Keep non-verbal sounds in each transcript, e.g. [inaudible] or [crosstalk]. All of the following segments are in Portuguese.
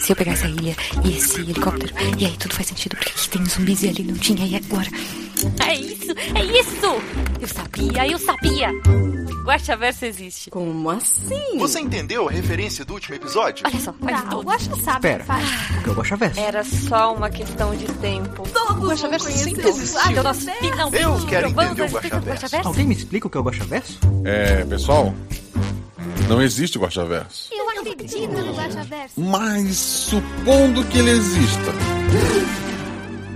Se eu pegar essa ilha e esse helicóptero, e aí tudo faz sentido, porque aqui tem zumbis e ali não tinha, e agora? É isso, é isso! Eu sabia, eu sabia! Guaxaverso existe. Como assim? Você entendeu a referência do último episódio? Olha só, faz Tá, o. Guaxa sabe Espera. o que. O é o Guaxaverso? Era só uma questão de tempo. Todos vão Guaxaverso sempre o existiu. Guaxa Nós finalmente Eu quero entender o Guaxaverso. Alguém me explica o que é o Guaxaverso? É, pessoal, não existe Guaxaverso. Guaxaverso. Mas supondo que ele exista.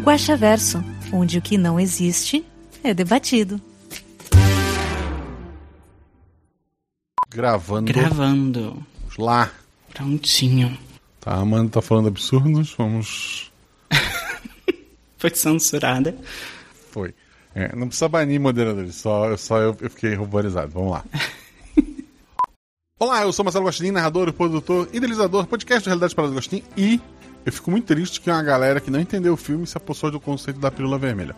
Guaxaverso, onde o que não existe é debatido. Gravando. Gravando. Vamos lá. Prontinho. Tá, a Amanda tá falando absurdos. Vamos. [laughs] Foi censurada. Foi. É, não precisa banir moderadores, só, só eu, eu fiquei ruborizado. Vamos lá. [laughs] Olá, eu sou Marcelo Gostin, narrador, produtor, idealizador, podcast do Realidade para Gostin e eu fico muito triste que uma galera que não entendeu o filme se apossou do conceito da pílula vermelha.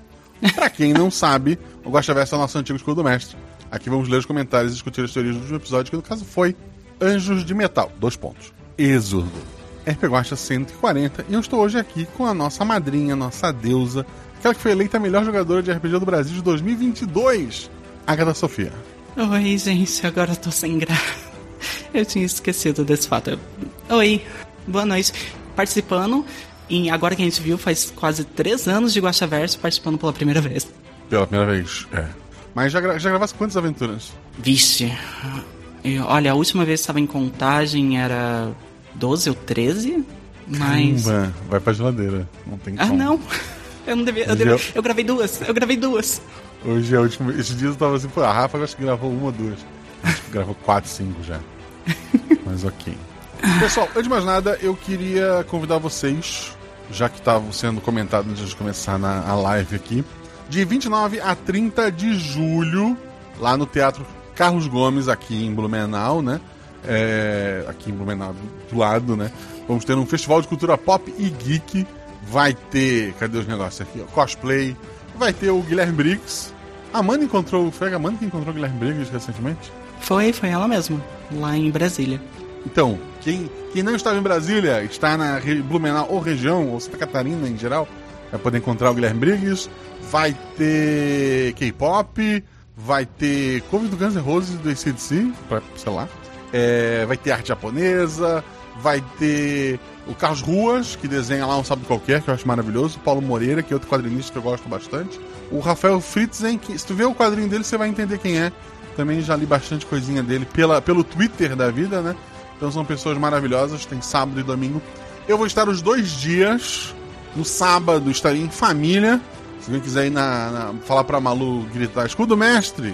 Pra quem não sabe, o Guaxaverso é o nosso antigo escudo do mestre. Aqui vamos ler os comentários e discutir as teorias do último episódio, que no caso foi Anjos de Metal. Dois pontos. Êxodo. RP Guaxa 140 e eu estou hoje aqui com a nossa madrinha, nossa deusa, aquela que foi eleita a melhor jogadora de RPG do Brasil de 2022, Agatha Sofia. Oi, gente, agora eu tô sem graça. [laughs] Eu tinha esquecido desse fato. Oi, boa noite. Participando, e agora que a gente viu, faz quase três anos de Guaxaverso participando pela primeira vez. Pela primeira vez. É. Mas já, gra já gravasse quantas aventuras? Vixe. Eu- olha, a última vez que estava em contagem era 12 ou 13, mas. Caramba, vai pra geladeira. Não tem Ah, como. não. [laughs] Eu não devia. Eu, devia- eu- eu gravei duas. Eu gravei duas. Hoje é a última. Esses dias eu tava assim, pô, a Rafa acho que gravou uma ou duas. Acho que gravou quatro, cinco já. [laughs] Mas ok. Pessoal, antes de mais nada, eu queria convidar vocês, já que estavam sendo comentado antes de começar na a live aqui, de 29 a 30 de julho, lá no Teatro Carlos Gomes, aqui em Blumenau, né? É, aqui em Blumenau, do lado, né? Vamos ter um festival de cultura pop e geek. Vai ter. Cadê os negócios aqui? Cosplay. Vai ter o Guilherme Briggs. A Amanda encontrou. Foi a Amanda que encontrou o Guilherme Briggs recentemente? Foi, foi ela mesma, lá em Brasília. Então, quem, quem não estava em Brasília, está na Blumenau ou região, ou Santa Catarina em geral, vai poder encontrar o Guilherme Briggs. Vai ter K-pop, vai ter cover do Guns N' Roses do ACDC, pra, sei lá. É, vai ter arte japonesa, vai ter o Carlos Ruas, que desenha lá um sábado qualquer, que eu acho maravilhoso. O Paulo Moreira, que é outro quadrinista que eu gosto bastante. O Rafael Fritzen, que se tu ver o quadrinho dele, você vai entender quem é. Também já li bastante coisinha dele pela, pelo Twitter da vida, né? Então são pessoas maravilhosas, tem sábado e domingo. Eu vou estar os dois dias. No sábado estarei em família. Se alguém quiser ir na, na- falar pra Malu gritar escudo mestre,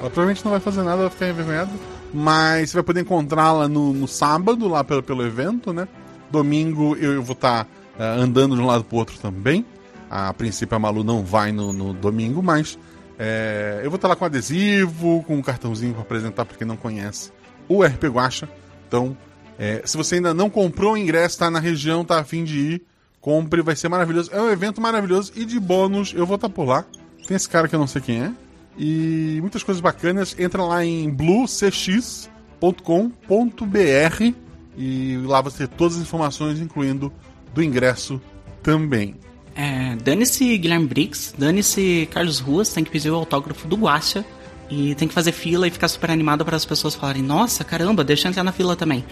ela provavelmente não vai fazer nada, vai ficar envergonhada. Mas você vai poder encontrá-la no, no sábado, lá pelo, pelo evento, né? Domingo eu, eu vou estar andando de um lado pro outro também. A princípio a Malu não vai no, no domingo, mas é, eu vou estar lá com adesivo, com um cartãozinho para apresentar para quem não conhece o RP Guacha. Então, é, se você ainda não comprou o ingresso, tá na região, tá afim de ir, compre, vai ser maravilhoso. É um evento maravilhoso e de bônus eu vou estar por lá. Tem esse cara que eu não sei quem é. E muitas coisas bacanas. Entra lá em bluecx.com.br e lá você ter todas as informações, incluindo do ingresso também. É, dane-se Guilherme Briggs, dane-se Carlos Ruas, tem que pedir o autógrafo do Guacha. E tem que fazer fila e ficar super animado para as pessoas falarem: Nossa, caramba, deixa eu entrar na fila também.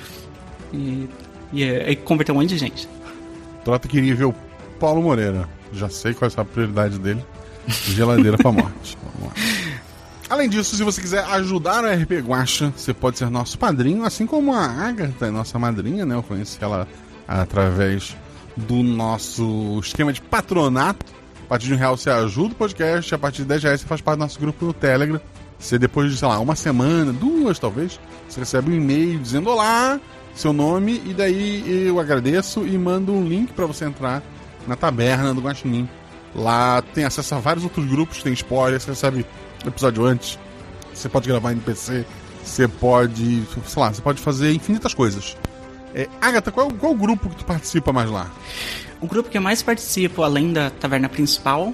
E, e, é- e converter um monte de gente. Trota queria ver o Paulo Moreira. Já sei qual é a prioridade dele. Geladeira pra morte. [laughs] Vamos lá. Além disso, se você quiser ajudar a RP Guacha, você pode ser nosso padrinho, assim como a Agatha é nossa madrinha, né? Eu conheci ela através do nosso esquema de patronato. A partir de um real você ajuda o podcast, a partir de 10 reais você faz parte do nosso grupo no Telegram. Você depois de, sei lá, uma semana, duas talvez, você recebe um e-mail dizendo olá, seu nome, e daí eu agradeço e mando um link para você entrar na taberna do Guaxinim. Lá tem acesso a vários outros grupos, tem spoilers, você recebe episódio antes, você pode gravar NPC, você pode, sei lá, você pode fazer infinitas coisas. É, Agatha, qual, qual o grupo que tu participa mais lá? O grupo que eu mais participo, além da taverna principal,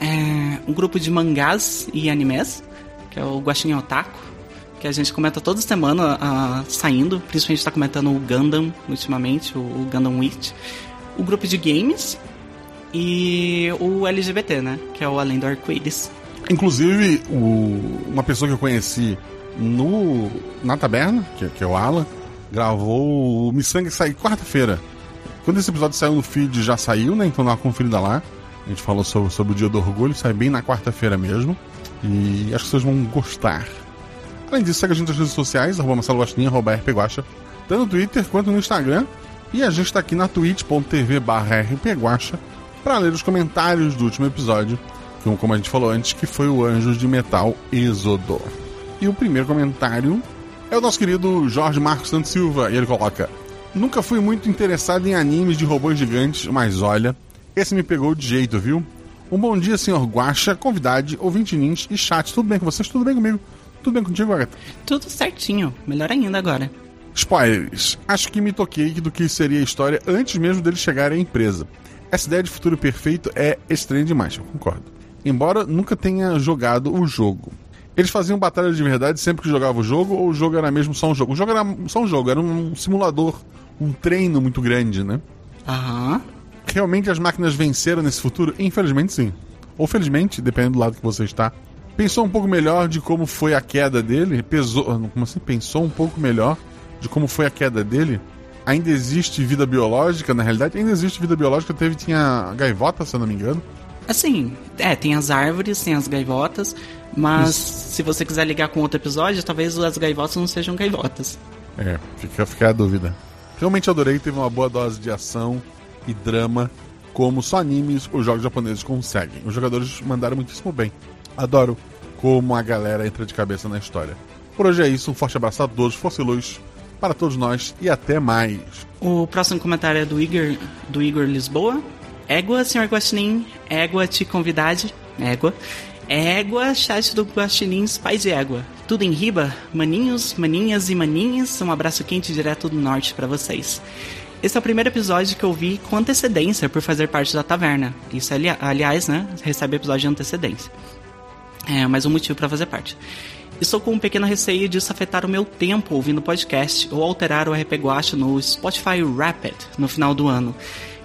é um grupo de mangás e animes, que é o Guaxinim Otaku, que a gente comenta toda semana uh, saindo, principalmente está comentando o Gundam ultimamente, o, o Gundam Witch, o grupo de games e o LGBT, né? Que é o Além do Arco-Íris. Inclusive, o, uma pessoa que eu conheci no, na taberna, que, que é o Alan, gravou o Missangue sair quarta-feira. Quando esse episódio saiu no feed, já saiu, né? Então dá uma conferida lá. A gente falou sobre, sobre o Dia do Orgulho, sai bem na quarta-feira mesmo. E acho que vocês vão gostar. Além disso, segue a gente nas redes sociais, arroba Marcelo Guaxinim, arroba rpguacha, tanto no Twitter quanto no Instagram. E a gente está aqui na twitch.tv barra para ler os comentários do último episódio, como a gente falou antes, que foi o Anjos de Metal Êxodo. E o primeiro comentário é o nosso querido Jorge Marcos Santos Silva, e ele coloca: Nunca fui muito interessado em animes de robôs gigantes, mas olha, esse me pegou de jeito, viu? Um bom dia, senhor Guacha, convidade, ouvinte nins e chat. Tudo bem com vocês? Tudo bem comigo? Tudo bem contigo, Agatha? Tudo certinho. Melhor ainda agora. Spoilers. Acho que me toquei do que seria a história antes mesmo deles chegarem à empresa. Essa ideia de futuro perfeito é estranha demais, eu concordo. Embora nunca tenha jogado o jogo. Eles faziam batalha de verdade sempre que jogava o jogo, ou o jogo era mesmo só um jogo? O jogo era só um jogo, era um simulador, um treino muito grande, né? Aham. Realmente as máquinas venceram nesse futuro? Infelizmente sim. Ou felizmente, dependendo do lado que você está. Pensou um pouco melhor de como foi a queda dele? Pesou, como assim? Pensou um pouco melhor de como foi a queda dele? Ainda existe vida biológica, na realidade? Ainda existe vida biológica. Teve, tinha gaivota, se eu não me engano. Assim, é, tem as árvores, tem as gaivotas, mas Isso. se você quiser ligar com outro episódio, talvez as gaivotas não sejam gaivotas. É, fica, fica a dúvida. Realmente adorei, teve uma boa dose de ação e drama, como só animes ou jogos japoneses conseguem. Os jogadores mandaram muitíssimo bem. Adoro como a galera entra de cabeça na história. Por hoje é isso, um forte abraço a todos, força e luz para todos nós e até mais. O próximo comentário é do Igor, do Igor Lisboa. Égua, senhor Guaxinim, égua te convidade, égua. Égua, chat do Guaxinins, paz e égua. Tudo em riba, maninhos, maninhas e maninhas, um abraço quente direto do norte para vocês. Esse é o primeiro episódio que eu vi com antecedência por fazer parte da taverna. Isso, ali, aliás, né, recebe episódio de antecedência. É mais um motivo para fazer parte. Estou com um pequeno receio disso afetar o meu tempo ouvindo podcast ou alterar o RP Guacha no Spotify Rapid no final do ano.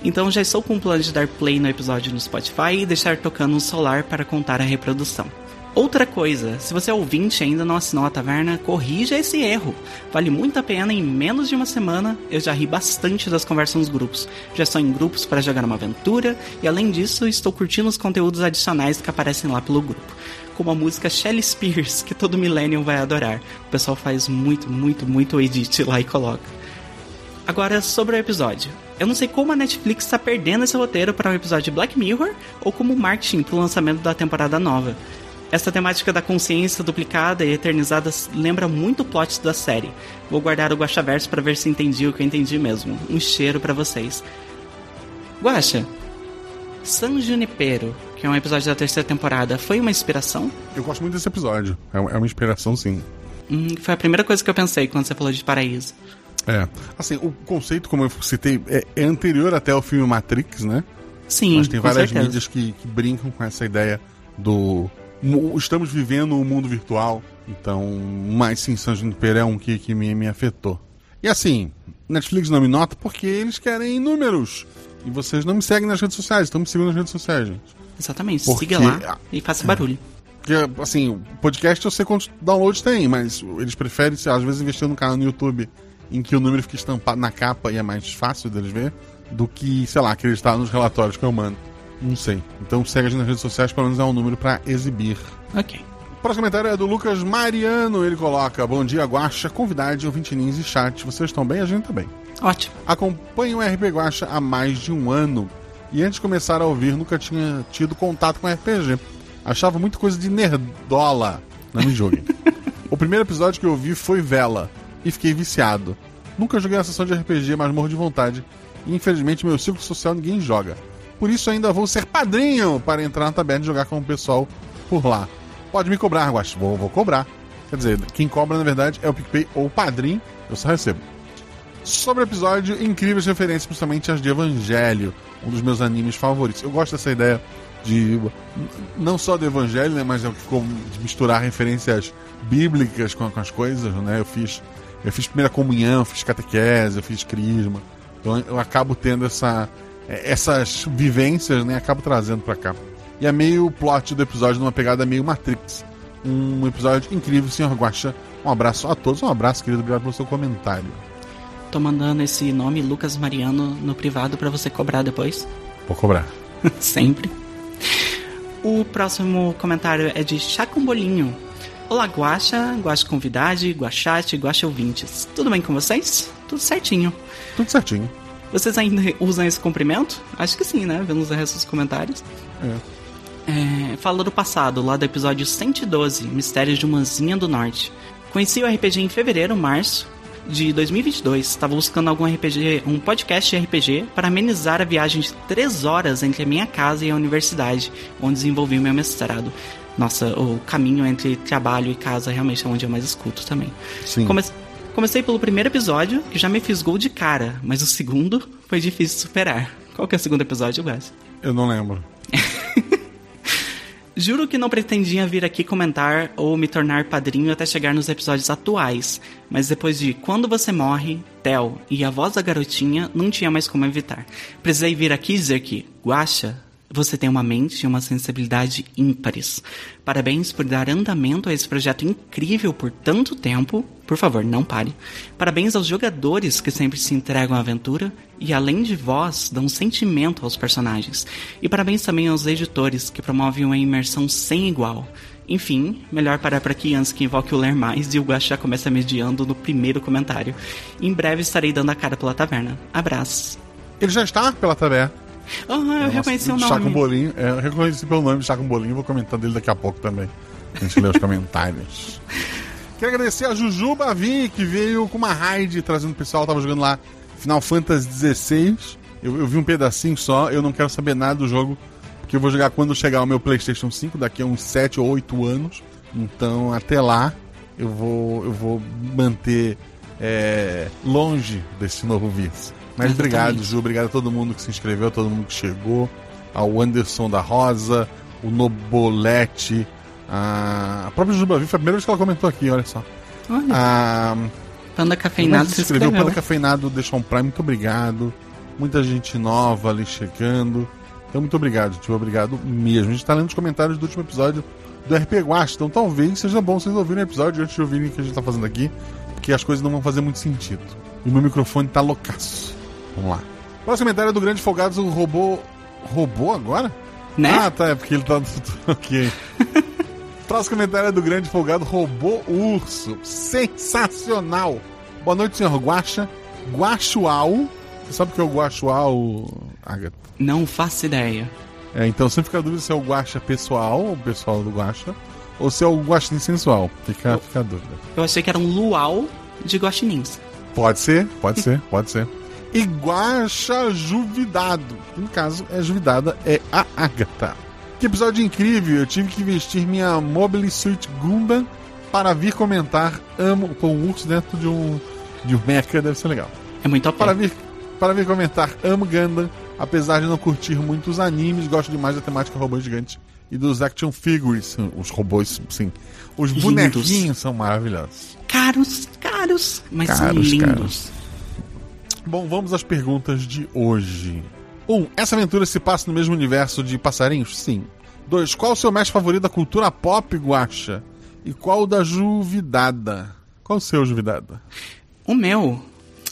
Então já estou com um plano de dar play no episódio no Spotify e deixar tocando no celular para contar a reprodução. Outra coisa, se você é ouvinte e ainda não assinou a taverna, corrija esse erro. Vale muito a pena, em menos de uma semana eu já ri bastante das conversas nos grupos. Já estou em grupos para jogar uma aventura e além disso estou curtindo os conteúdos adicionais que aparecem lá pelo grupo. Como a música Shelly Spears, que todo Millennium vai adorar. O pessoal faz muito, muito, muito edit lá e coloca. Agora, sobre o episódio. Eu não sei como a Netflix está perdendo esse roteiro para um episódio de Black Mirror ou como marketing para o lançamento da temporada nova. Essa temática da consciência duplicada e eternizada lembra muito o plot da série. Vou guardar o Guaxaverso para ver se entendi o que eu entendi mesmo. Um cheiro para vocês. Guaxa, San Junipero, que é um episódio da terceira temporada, foi uma inspiração? Eu gosto muito desse episódio. É, é uma inspiração, sim. Hum, foi a primeira coisa que eu pensei quando você falou de paraíso. É. Assim, o conceito, como eu citei, é, é anterior até ao filme Matrix, né? Sim, Mas tem várias certeza. mídias que, que brincam com essa ideia do estamos vivendo um mundo virtual, então, mas sim, San Junipero é um que, que me, me afetou. E assim, Netflix não me nota porque eles querem números. E vocês não me seguem nas redes sociais, estão me seguindo nas redes sociais, gente. Exatamente, porque, siga lá e faça barulho. Porque, assim, podcast eu sei quantos downloads tem, mas eles preferem, às vezes, investir no canal no YouTube em que o número fica estampado na capa e é mais fácil deles ver, do que, sei lá, acreditar nos relatórios que eu mando. Não sei. Então segue a gente nas redes sociais, pelo menos é um número para exibir. Ok. O próximo comentário é do Lucas Mariano. Ele coloca: Bom dia, Guacha, convidade, ouvintinins e chat. Vocês estão bem? A gente também. Ótimo. Acompanho o RP Guacha há mais de um ano. E antes de começar a ouvir, nunca tinha tido contato com RPG. Achava muita coisa de nerdola. Não me joguem. [laughs] o primeiro episódio que eu vi foi Vela. E fiquei viciado. Nunca joguei uma sessão de RPG, mas morro de vontade. E infelizmente meu ciclo social ninguém joga. Por isso ainda vou ser padrinho para entrar na taberna e jogar com o pessoal por lá. Pode me cobrar, Guax. Vou, vou cobrar. Quer dizer, quem cobra na verdade é o PicPay ou o padrinho. Eu só recebo. Sobre o episódio, incríveis referências, principalmente as de Evangelho, um dos meus animes favoritos. Eu gosto dessa ideia de não só do evangelho, né, mas é o que ficou de misturar referências bíblicas com, com as coisas, né? Eu fiz eu fiz primeira comunhão, fiz catequese, eu fiz crisma. Então eu acabo tendo essa essas vivências, né, acabo trazendo para cá. E é meio plot do episódio numa pegada meio Matrix. Um episódio incrível, senhor Guaxa. Um abraço a todos, um abraço, querido, obrigado pelo seu comentário. Tô mandando esse nome Lucas Mariano no privado para você cobrar depois. Vou cobrar. [laughs] Sempre. O próximo comentário é de Chá com Bolinho. Olá, Guaxa, Guaxa Convidade, Guaxate, Guaxa Ouvintes. Tudo bem com vocês? Tudo certinho. Tudo certinho. Vocês ainda usam esse cumprimento? Acho que sim, né? Vendo os restos dos comentários. É. É, fala do passado, lá do episódio 112, Mistérios de Manzinha do Norte. Conheci o RPG em fevereiro, março de 2022. Estava buscando algum RPG, um podcast de RPG para amenizar a viagem de 3 horas entre a minha casa e a universidade, onde desenvolvi o meu mestrado. Nossa, o caminho entre trabalho e casa realmente é onde eu mais escuto também. Sim. Come- Comecei pelo primeiro episódio, que já me fisgou de cara, mas o segundo foi difícil de superar. Qual que é o segundo episódio, Guas? Eu não lembro. [laughs] Juro que não pretendia vir aqui comentar ou me tornar padrinho até chegar nos episódios atuais, mas depois de Quando Você Morre, Tel e A Voz da Garotinha, não tinha mais como evitar. Precisei vir aqui dizer que, Guaxa, você tem uma mente e uma sensibilidade ímpares. Parabéns por dar andamento a esse projeto incrível por tanto tempo. Por favor, não pare. Parabéns aos jogadores que sempre se entregam à aventura e, além de voz, dão sentimento aos personagens. E parabéns também aos editores que promovem uma imersão sem igual. Enfim, melhor parar por aqui antes que invoque o Ler Mais e o Guaxa começa mediando no primeiro comentário. Em breve estarei dando a cara pela taverna. Abraços. Ele já está pela taberna. Ah, eu reconheci o nome. bolinho. É, eu reconheci pelo nome de com bolinho, vou comentar dele daqui a pouco também. A gente lê os [laughs] comentários. Quero agradecer a Jujuba Vi, que veio com uma raid trazendo o pessoal, tava jogando lá Final Fantasy XVI. Eu, eu vi um pedacinho só, eu não quero saber nada do jogo, porque eu vou jogar quando chegar o meu PlayStation 5, daqui a uns 7 ou 8 anos. Então, até lá, eu vou, eu vou manter é, longe desse novo vício. Mas Exatamente. obrigado, Ju, obrigado a todo mundo que se inscreveu, a todo mundo que chegou, ao Anderson da Rosa, o Nobolete, a, a própria Juba foi a primeira vez que ela comentou aqui, olha só. Olha, A, Panda Cafeinado se inscreveu. Panda Cafeinado, deixou um Prime, muito obrigado. Muita gente nova ali chegando. Então, muito obrigado, tio. Obrigado mesmo. A gente tá lendo os comentários do último episódio do RP Guacha. Então, talvez seja bom vocês ouvirem o episódio antes de ouvirem o que a gente tá fazendo aqui, porque as coisas não vão fazer muito sentido. E o meu microfone tá loucaço. Vamos lá. Próximo comentário é do Grande Folgados, o robô. Robô agora? Né? Ah, tá, é porque ele tá. [laughs] ok. Próximo comentário é do grande folgado Robô Urso. Sensacional! Boa noite, senhor Guaxa. Guaxual. Você sabe o que é o Guaxual, Agatha? Não faço ideia. É, então sempre fica a dúvida se é o Guaxa pessoal, o pessoal do Guaxa, ou se é o Guaxinim sensual. Fica, fica a dúvida. Eu achei que era um luau de guaxinins. Pode ser, pode [laughs] ser, pode ser. Guaxa Juvidado. que No caso, é Juvidada, é a Agatha. Que episódio incrível! Eu tive que vestir minha Mobile Suit Gundam para vir comentar. Amo com um urso dentro de um, de um mecha, deve ser legal. É muito ok. Para vir, para vir comentar, amo Gundam. Apesar de não curtir muito os animes, gosto demais da temática robô gigante e dos action figures. Os robôs, sim. Os Lindos. bonequinhos são maravilhosos. Caros, caros, mas são Caros, lindos. caros. Bom, vamos às perguntas de hoje. 1. Um, essa aventura se passa no mesmo universo de passarinhos? Sim. 2. Qual o seu mestre favorito da cultura pop, Guacha? E qual o da Juvidada? Qual o seu, Juvidada? O meu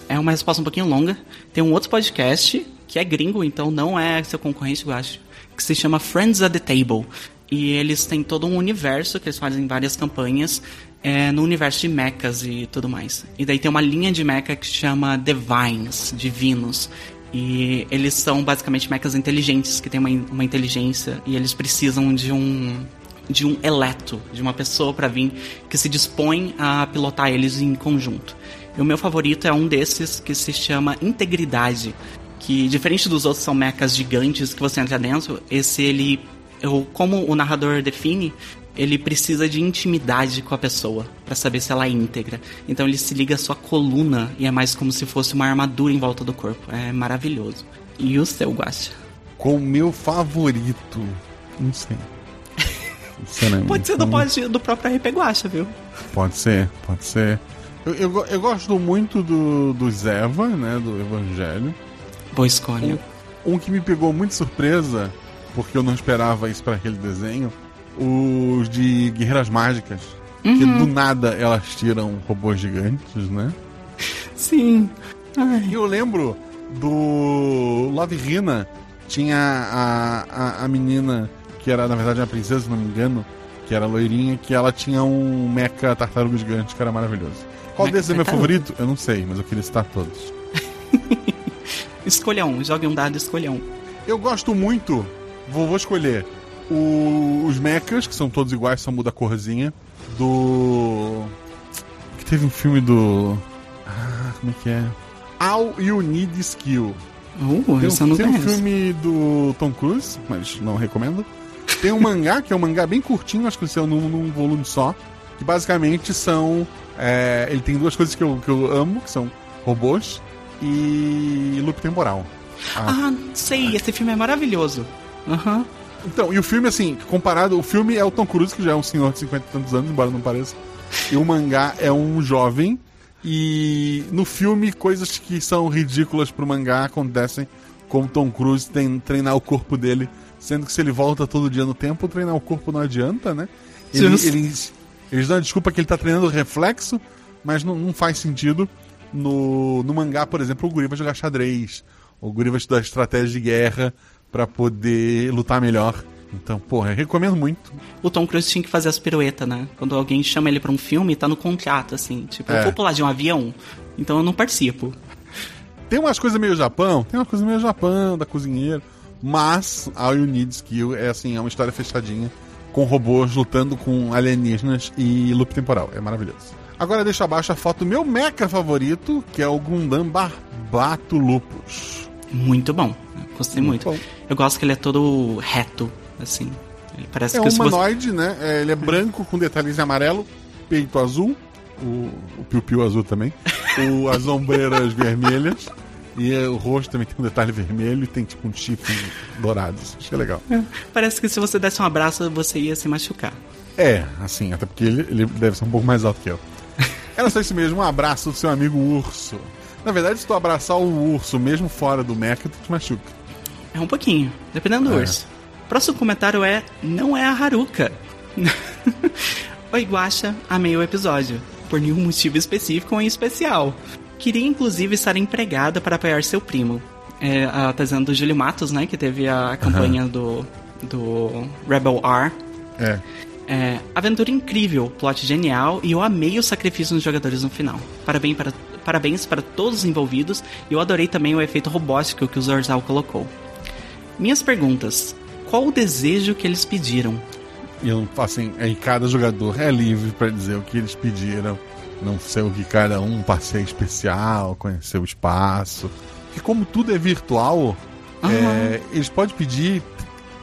é uma resposta um pouquinho longa. Tem um outro podcast que é gringo, então não é seu concorrente, eu acho, que se chama Friends at the Table. E eles têm todo um universo que eles fazem várias campanhas é, no universo de mechas e tudo mais. E daí tem uma linha de mecha que chama Divines, Divinos. E eles são basicamente mechas inteligentes, que têm uma, uma inteligência e eles precisam de um de um eleto, de uma pessoa para vir que se dispõe a pilotar eles em conjunto. E o meu favorito é um desses que se chama Integridade, que diferente dos outros são mechas gigantes que você entra dentro, esse ele, eu, como o narrador define, ele precisa de intimidade com a pessoa para saber se ela é íntegra. Então ele se liga à sua coluna e é mais como se fosse uma armadura em volta do corpo. É maravilhoso. E o seu, Guacha? Com o meu favorito. Não sei. Sinceramente, [laughs] Pode ser do, pode, do próprio RP Guacha, viu? Pode ser, pode ser. Eu, eu, eu gosto muito do, do Zeva, né? Do Evangelho. Boa escolha. Um que me pegou muito surpresa, porque eu não esperava isso para aquele desenho, os de Guerreiras Mágicas. Que do nada elas tiram robôs gigantes, né? Sim. Ai. E eu lembro do Love Hina, tinha a, a, a menina que era, na verdade, uma princesa, se não me engano, que era loirinha, que ela tinha um mecha tartaruga gigante, que era maravilhoso. Qual desses é meu favorito? Eu não sei, mas eu queria citar todos. [laughs] Escolha um, jogue um dado e escolha um. Eu gosto muito, vou, vou escolher o- os mechas, que são todos iguais, só muda a corzinha, do... que teve um filme do... Ah, como é que é? All You Need Skill. Uh, Tem um, tem um filme do Tom Cruise, mas não recomendo. Tem um mangá, que é um mangá bem curtinho, acho que saiu num, num volume só. Que basicamente são. é, ele tem duas coisas que eu, que eu amo, que são robôs e loop temporal. Ah, sei, esse filme é maravilhoso. Aham. Então, e o filme, assim, comparado, o filme é o Tom Cruise, que já é um senhor de 50 e tantos anos, embora não pareça. E o mangá é um jovem. E no filme, coisas que são ridículas pro mangá acontecem, como Tom Cruise tem treinar o corpo dele, sendo que se ele volta todo dia no tempo, treinar o corpo não adianta, né? Ele, eles, eles dão a desculpa que ele tá treinando reflexo, mas não, não faz sentido. No, no mangá, por exemplo, o Guri vai jogar xadrez, o Guri vai estudar estratégia de guerra pra poder lutar melhor. Então, porra, recomendo muito. O Tom Cruise tinha que fazer as piruetas, né? Quando alguém chama ele pra um filme, tá no contrato, assim. Tipo, É. eu vou pular de um avião, então eu não participo. Tem umas coisas meio Japão, tem umas coisas meio Japão, da cozinheira. Mas All You Need Skill é assim, é uma história fechadinha, com robôs lutando com alienígenas e loop temporal. É maravilhoso. Agora deixa abaixo a foto do meu mecha favorito, que é o Gundam Barbato Lupus. Muito bom. Gostei muito. Muito. Eu gosto que ele é todo reto, assim. Ele parece É que um humanoide, né? É, ele é branco com detalhes em amarelo, peito azul, o, o piu-piu azul também, o, as ombreiras [laughs] vermelhas, e é, o rosto também tem um detalhe vermelho e tem tipo um chifre dourado. Isso é legal. Parece que se você desse um abraço, você ia se machucar. É, assim, até porque ele, ele deve ser um pouco mais alto que eu. Era só isso mesmo, um abraço do seu amigo urso. Na verdade, se tu abraçar o urso mesmo fora do mecha, tu te machuca. É um pouquinho, dependendo do É. urso. Próximo comentário é: Não é a Haruka. [laughs] Oi, Guaxa, amei o episódio. Por nenhum motivo específico ou em especial. Queria inclusive estar empregada para apoiar seu primo. É, a dizendo do Júlio Matos, né? Que teve a campanha do, do Rebel R. É. É, aventura incrível, plot genial e eu amei o sacrifício dos jogadores no final. Parabéns para, parabéns para todos os envolvidos e eu adorei também o efeito robótico que o Zorzal colocou. Minhas perguntas: qual o desejo que eles pediram? E eu, assim, aí cada jogador é livre pra dizer o que eles pediram. Não sei o que cada um, um passeio especial, conhecer o espaço. Porque como tudo é virtual, é, eles podem pedir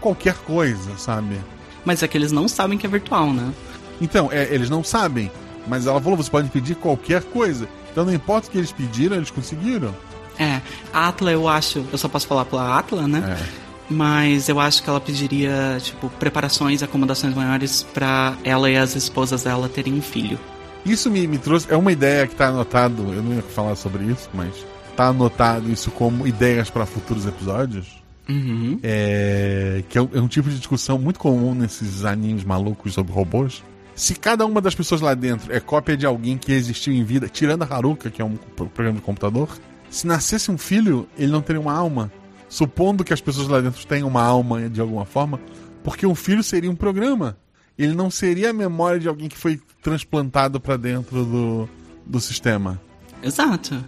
qualquer coisa, sabe? Mas é que eles não sabem que é virtual, né? Então, é, eles não sabem. Mas ela falou, você pode pedir qualquer coisa. Então não importa o que eles pediram, eles conseguiram. É, a Atla eu acho, eu só posso falar pela Atla, né? É. Mas eu acho que ela pediria, tipo, preparações, acomodações maiores pra ela e as esposas dela terem um filho. Isso me, me trouxe. É uma ideia que tá anotado. Eu não ia falar sobre isso, mas tá anotado isso como ideias para futuros episódios. Uhum. É, que é um, é um tipo de discussão muito comum nesses animes malucos sobre robôs. Se cada uma das pessoas lá dentro é cópia de alguém que existiu em vida, tirando a Haruka, que é um pro- programa de computador, se nascesse um filho, ele não teria uma alma. Supondo que as pessoas lá dentro tenham uma alma de alguma forma, porque um filho seria um programa. Ele não seria a memória de alguém que foi transplantado para dentro do, do sistema. Exato. Eu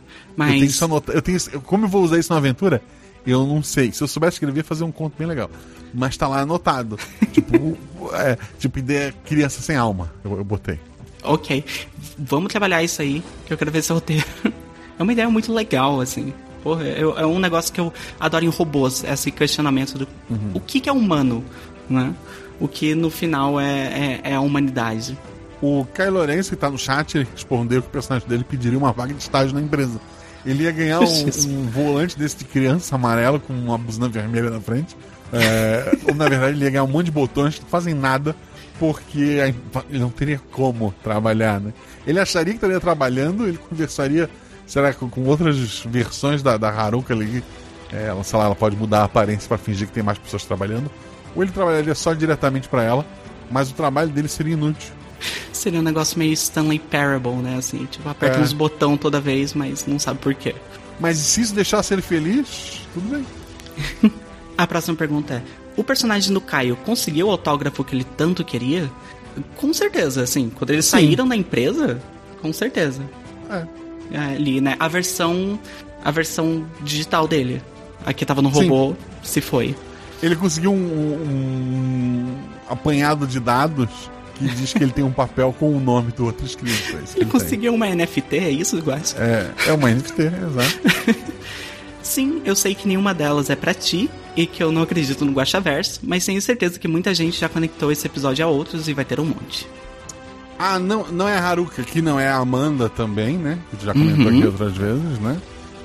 tenho Mas. anotado. Eu tenho como eu vou usar isso na aventura? Eu não sei. Se eu soubesse escrever, ia fazer um conto bem legal. Mas tá lá anotado. [laughs] tipo, é, tipo, ideia criança sem alma. Eu, eu botei. Ok, vamos trabalhar isso aí, que eu quero ver esse roteiro. [laughs] É uma ideia muito legal, assim. Porra, eu- é um negócio que eu adoro em robôs, esse questionamento do o que, que é humano, né? O que no final é, é, é a humanidade. O Kai Lourenço, que tá no chat, respondeu que o personagem dele pediria uma vaga de estágio na empresa. Ele ia ganhar um, um volante desse de criança amarelo com uma buzina vermelha na frente É, ou na verdade ele ia ganhar um monte de botões que não fazem nada porque a- ele não teria como trabalhar, né? Ele acharia que estaria trabalhando, ele conversaria, será que com, outras versões da, da Haruka ali, é, ela, sei lá, ela pode mudar a aparência para fingir que tem mais pessoas trabalhando, ou ele trabalharia só diretamente para ela, mas o trabalho dele seria inútil. Seria um negócio meio Stanley Parable, né? Assim, tipo, aperta É. uns botão toda vez, mas não sabe por quê. Mas se isso deixasse ele feliz, tudo bem. [laughs] A próxima pergunta é: o personagem do Caio conseguiu o autógrafo que ele tanto queria? Com certeza, assim. Quando eles Sim. saíram da empresa, com certeza. É. É, ali, né? A versão. A versão digital dele. A que tava no Sim. robô se foi. Ele conseguiu um, um apanhado de dados que diz que ele tem um papel com o nome do outro escrito. É Ele ele tem. conseguiu uma NFT, é isso, Guax? É, é uma NFT, exato. [laughs] Sim, eu sei que nenhuma delas é pra ti e que eu não acredito no Guaxaverso, mas tenho certeza que muita gente já conectou esse episódio a outros e vai ter um monte. Ah, não, não é a Haruka, que não é a Amanda também, né? Que já comentou Uhum. aqui outras vezes, né?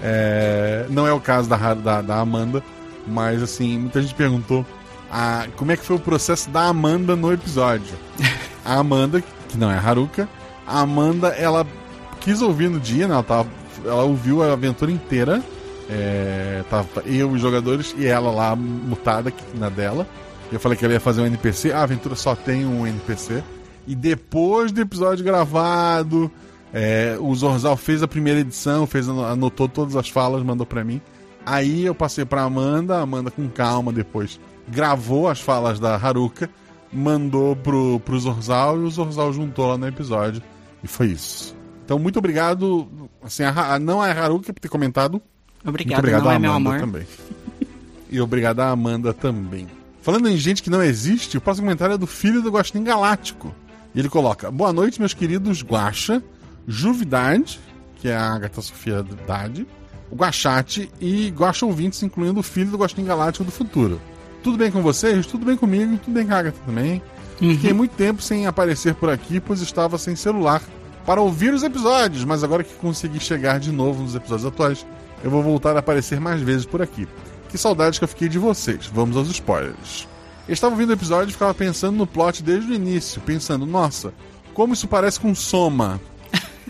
É, não é o caso da, da, da Amanda, mas assim, muita gente perguntou ah, como é que foi o processo da Amanda no episódio. [laughs] A Amanda, que não é a Haruka, a Amanda, ela quis ouvir no dia, né? Ela, tava, ela ouviu a aventura inteira. É, tava eu, os jogadores, e ela lá mutada aqui na dela. Eu falei que ela ia fazer um NPC. A aventura só tem um NPC. E depois do episódio gravado, é, o Zorzal fez a primeira edição, fez, anotou todas as falas, mandou pra mim. Aí eu passei pra Amanda, a Amanda com calma depois gravou as falas da Haruka, mandou pro, pro Zorzal e o Zorzal juntou lá no episódio. E foi isso. Então, muito obrigado. Assim, a, Ha- não é a Haruka por ter comentado. Obrigado, muito obrigado não a é meu Amanda amor. também. e obrigado a Amanda também. Falando em gente que não existe, o próximo comentário é do filho do Guaxinim Galáctico. E ele coloca: Boa noite, meus queridos Guaxa, Juvidade, que é a Agatha Sofia Dade, o Guachate e Guaxa ouvintes, incluindo o filho do Guaxinim Galáctico do futuro. Tudo bem com vocês? Tudo bem comigo? Tudo bem com a Agatha também? Fiquei muito tempo sem aparecer por aqui, pois estava sem celular para ouvir os episódios, mas agora que consegui chegar de novo nos episódios atuais, eu vou voltar a aparecer mais vezes por aqui. Que saudades que eu fiquei de vocês. Vamos aos spoilers. Eu estava ouvindo o episódio e ficava pensando no plot desde o início, pensando, nossa, como isso parece com Soma.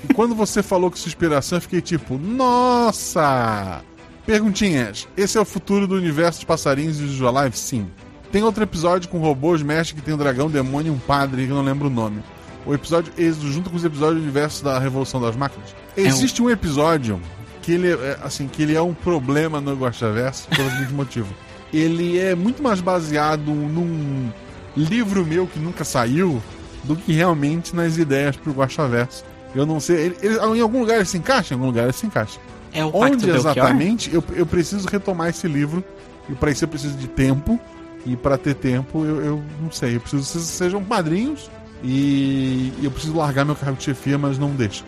E [laughs] quando você falou que sua inspiração, eu fiquei tipo, nossa! Perguntinhas. Esse é o futuro do universo dos passarinhos e do Alive? Sim. Tem outro episódio com robôs, mestre que tem um dragão, demônio e um padre, que eu não lembro o nome. O episódio Êxodo, junto com os episódios do universo da Revolução das Máquinas. Existe um episódio que ele é, assim, que ele é um problema no Guaxaverso pelo seguinte motivo. [laughs] Ele é muito mais baseado num livro meu que nunca saiu do que realmente nas ideias pro Guaxaverso. Eu não sei, ele, ele- em algum lugar ele se encaixa, em algum lugar ele se encaixa. É o Onde exatamente eu, eu preciso retomar esse livro e para isso eu preciso de tempo e para ter tempo eu, eu não sei, eu preciso que vocês sejam padrinhos e, e eu preciso largar meu cargo de chefia, mas não deixa.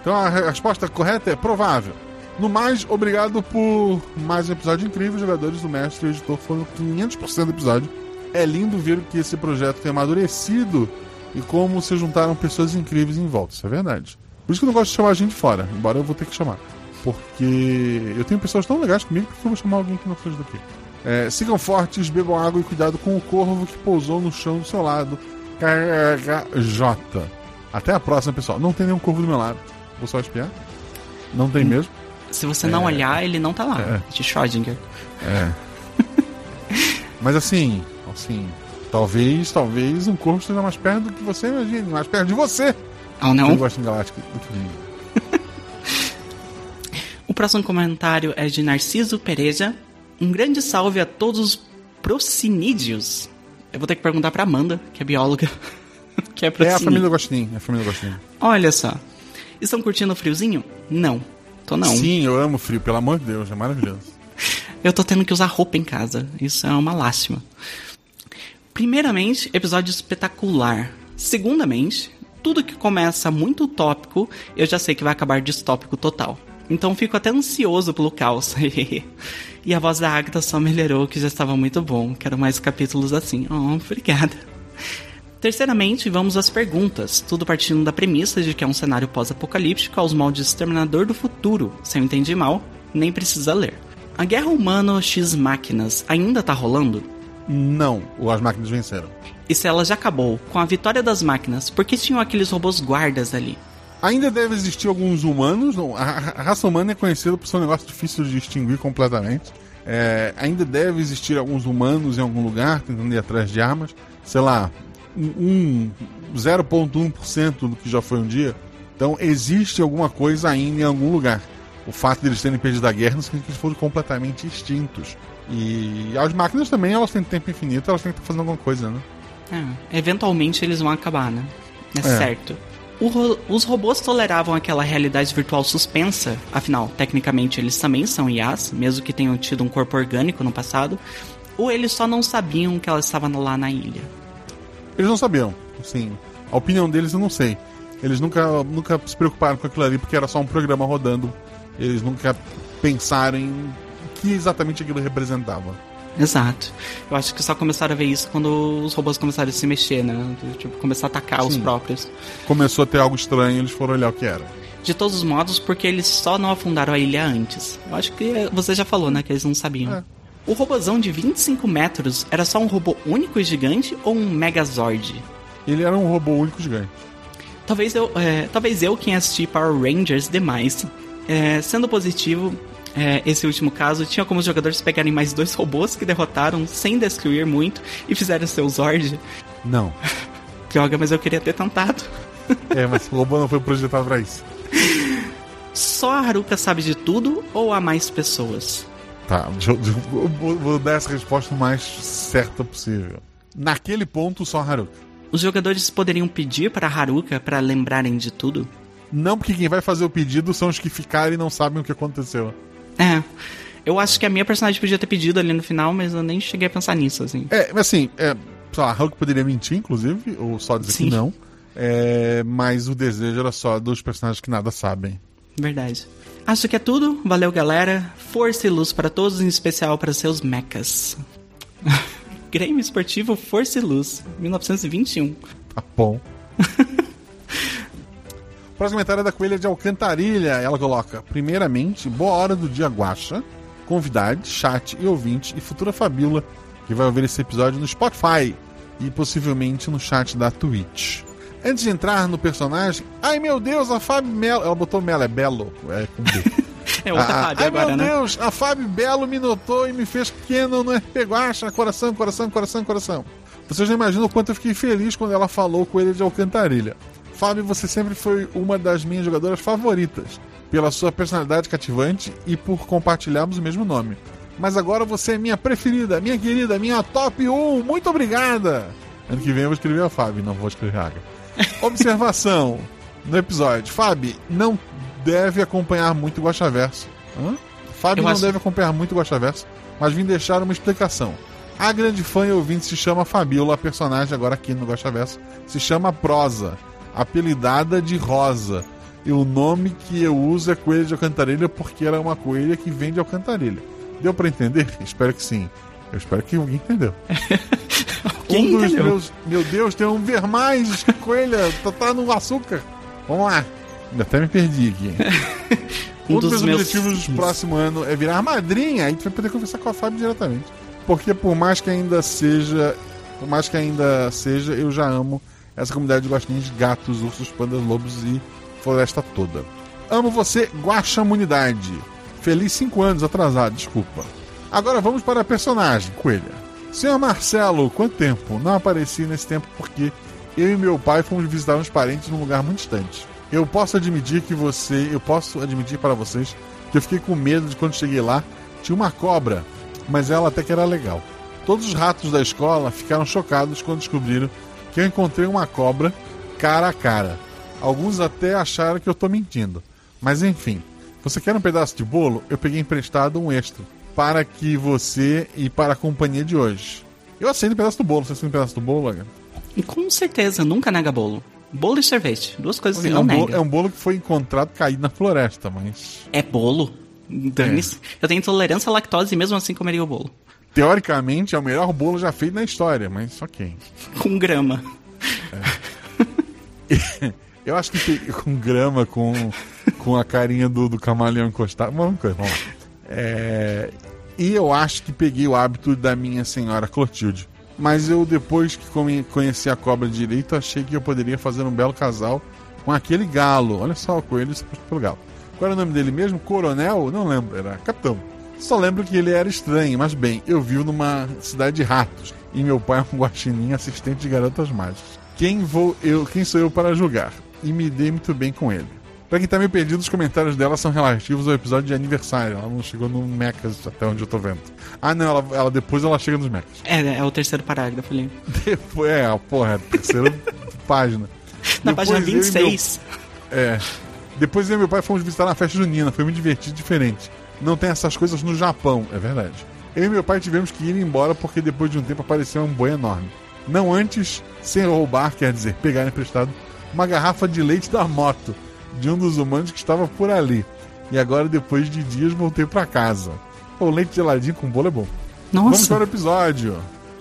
Então a re- resposta correta é provável. No mais, obrigado por mais um episódio incrível. Os jogadores do mestre e o editor foram 500% do episódio. É lindo ver que esse projeto tem amadurecido e como se juntaram pessoas incríveis em volta. Isso é verdade. Por isso que eu não gosto de chamar a gente fora, embora eu vou ter que chamar. Porque eu tenho pessoas tão legais comigo, porque eu vou chamar alguém que não seja daqui. É, sigam fortes, bebam água e cuidado com o corvo que pousou no chão do seu lado. KJ. Até a próxima, pessoal. Não tem nenhum corvo do meu lado. Vou só espiar. Não tem mesmo. Se você não É. olhar, ele não tá lá. É. De Schrödinger. É. [laughs] Mas assim, assim, talvez, talvez um corvo esteja mais perto do que você imagine, mais perto de você. Ah, Eu não? gosto de do que. [laughs] O próximo comentário é de Narciso Pereja. Um grande salve a todos os procinídeos. Eu vou ter que perguntar pra Amanda, que é bióloga. [laughs] que é É a família do Gostinho, é a família do Gostinho. Olha só. Estão curtindo o friozinho? Não. Tô não. Sim, eu amo frio, pelo amor de Deus, é maravilhoso. Eu tô tendo que usar roupa em casa. Isso é uma lástima. Primeiramente, episódio espetacular. Segundamente, tudo que começa muito utópico, eu já sei que vai acabar distópico total. Então fico até ansioso pelo caos. [laughs] e a voz da Agatha só melhorou, que já estava muito bom. Quero mais capítulos assim. Oh, obrigada. Terceiramente, vamos às perguntas, tudo partindo da premissa de que é um cenário pós-apocalíptico aos moldes Exterminador do Futuro. Se eu entendi mal, nem precisa ler. A guerra humano X máquinas ainda tá rolando? Não, as máquinas venceram. E se ela já acabou, com a vitória das máquinas, por que tinham aqueles robôs guardas ali? Ainda deve existir alguns humanos. a raça humana é conhecida por ser um negócio difícil de distinguir completamente. É, ainda deve existir alguns humanos em algum lugar tentando ir atrás de armas. Sei lá, um, um 0,1% do que já foi um dia. Então existe alguma coisa ainda em algum lugar. O fato de eles terem perdido a guerra não significa que eles foram completamente extintos. E as máquinas também, elas têm tempo infinito, elas têm que estar fazendo alguma coisa, né? É, eventualmente eles vão acabar, né? É, É. certo. Ro- os robôs toleravam aquela realidade virtual suspensa, afinal, tecnicamente eles também são IAs, mesmo que tenham tido um corpo orgânico no passado, ou eles só não sabiam que ela estava lá na ilha? Eles não sabiam. Assim, a opinião deles eu não sei. Eles nunca, nunca se preocuparam com aquilo ali porque era só um programa rodando. Eles nunca pensaram em o que exatamente aquilo representava. Exato. Eu acho que só começaram a ver isso quando os robôs começaram a se mexer, né? Tipo, começar a atacar os Sim. próprios. Começou a ter algo estranho, eles foram olhar o que era. De todos os modos, porque eles só não afundaram a ilha antes. Eu acho que você já falou, né? Que eles não sabiam. É. O robôzão de 25 metros era só um robô único e gigante ou um Megazord? Ele era um robô único gigante. Talvez eu, é, talvez eu quem assisti Power Rangers demais. É, sendo positivo, é, esse último caso tinha como os jogadores pegarem mais dois robôs que derrotaram sem destruir muito e fizeram seu Zord. Não. [laughs] Droga, mas eu queria ter tentado. [laughs] É, mas o robô não foi projetado pra isso. Só a Haruka sabe de tudo ou há mais pessoas? Tá, deixa eu, deixa eu- eu vou, vou dar essa resposta o mais certa possível. Naquele ponto, só Haruka. Os jogadores poderiam pedir para Haruka para lembrarem de tudo? Não porque quem vai fazer o pedido são os que ficaram e não sabem o que aconteceu. É. Eu acho que a minha personagem podia ter pedido ali no final, mas eu nem cheguei a pensar nisso, assim. É, mas assim, é, sei lá, a Hulk poderia mentir, inclusive, ou só dizer Sim. que não. É, mas o desejo era só dos personagens que nada sabem. Verdade. Acho que é tudo. Valeu, galera. Força e luz para todos, em especial para seus mechas. [laughs] Grêmio Esportivo Força e Luz, 1921. Tá bom. O [laughs] próximo comentário é da Coelha de Alcantarilha. Ela coloca: Primeiramente, boa hora do dia guacha, convidade, chat e ouvinte e futura Fabiola, que vai ouvir esse episódio no Spotify e possivelmente no chat da Twitch. Antes de entrar no personagem, ai meu Deus, a Fábio Melo. Ela botou Melo, é Belo, é com B. [laughs] É outra Ah, Fábio ai agora, meu né? Deus, a Fábio Belo me notou e me fez pequeno no RP Guacha, coração, coração, coração, coração. Vocês não imaginam o quanto eu fiquei feliz quando ela falou com ele de Alcantarilha. Fábio, você sempre foi uma das minhas jogadoras favoritas, pela sua personalidade cativante e por compartilharmos o mesmo nome. Mas agora você é minha preferida, minha querida, minha top 1. Muito obrigada! Ano que vem eu vou escrever a Fábio, não vou escrever a Aga. Observação no episódio. Fábio não deve acompanhar muito o Guaxaverso. Hã? Fábio não acho- deve acompanhar muito o Guaxaverso, mas vim deixar uma explicação. A grande fã e ouvinte se chama Fabiola, a personagem agora aqui no Guaxaverso se chama Prosa, apelidada de Rosa. E o nome que eu uso é Coelho de Alcantarilha porque ela é uma coelha que vem de Alcantarilha. Deu pra entender? Espero que sim. Eu espero que alguém entendeu. [laughs] Quem um dos entendeu? meus. Meu Deus, tem um ver mais, coelha, tá, tá no açúcar. Vamos lá. Ainda até me perdi aqui. [laughs] Um Um dos dos meus meus- objetivos do próximo ano é virar madrinha, aí tu vai poder conversar com a Fábio diretamente. Porque por mais que ainda seja. Por mais que ainda seja, eu já amo essa comunidade de guaxinins, gatos, ursos, pandas, lobos e floresta toda. Amo você, Guaxamunidade. Feliz 5 anos atrasado, desculpa. Agora vamos para a personagem, Coelha. Senhor Marcelo, quanto tempo? Não apareci nesse tempo porque eu e meu pai fomos visitar uns parentes num lugar muito distante. Eu posso admitir que você. Eu posso admitir para vocês que eu fiquei com medo de quando cheguei lá. Tinha uma cobra, mas ela até que era legal. Todos os ratos da escola ficaram chocados quando descobriram que eu encontrei uma cobra cara a cara. Alguns até acharam que eu tô mentindo. Mas enfim, você quer um pedaço de bolo? Eu peguei emprestado um extra. Para que você e para a companhia de hoje. Eu aceito um pedaço do bolo. Você aceita um pedaço do bolo, Agatha? Com certeza, nunca nega bolo. Bolo e sorvete, duas coisas que é, não um bolo, nega. é um bolo que foi encontrado caído na floresta, mas. É bolo? Dane-se. Eu tenho intolerância à lactose e mesmo assim comeria o bolo. Teoricamente é o melhor bolo já feito na história, mas ok. [laughs] Com grama. [laughs] Eu acho que com grama, com, com a carinha do, do camaleão encostado. Vamos, vamos lá. É, e eu acho que peguei o hábito da minha senhora Clotilde. Mas eu, depois que conheci a cobra direito, achei que eu poderia fazer um belo casal com aquele galo. Olha só, o coelho pelo galo. Qual era o nome dele mesmo? Coronel? Não lembro, era capitão. Só lembro que ele era estranho, mas bem, eu vivo numa cidade de ratos e meu pai é um guaxinim assistente de garotas mágicas. Quem vou eu, quem sou eu para julgar? E me dei muito bem com ele. Pra quem tá meio perdido, os comentários dela são relativos ao episódio de aniversário. Ela não chegou no Mechas até onde eu tô vendo. Ah, não, ela, ela- depois ela chega nos Mechas. É, é o terceiro parágrafo ali. [laughs] Depois, é, porra, terceira [laughs] página. Na Depois página eu e meu- 26. É. Depois eu e meu pai fomos visitar na festa junina. Foi muito divertido e diferente. Não tem essas coisas no Japão, é verdade. Eu e meu pai tivemos que ir embora porque depois de um tempo apareceu um boi enorme. Não antes, sem roubar, quer dizer, pegar emprestado, uma garrafa de leite da moto de um dos humanos que estava por ali. E agora, depois de dias, voltei pra casa. Pô, leite geladinho com bolo é bom. Vamos Nossa. para o episódio.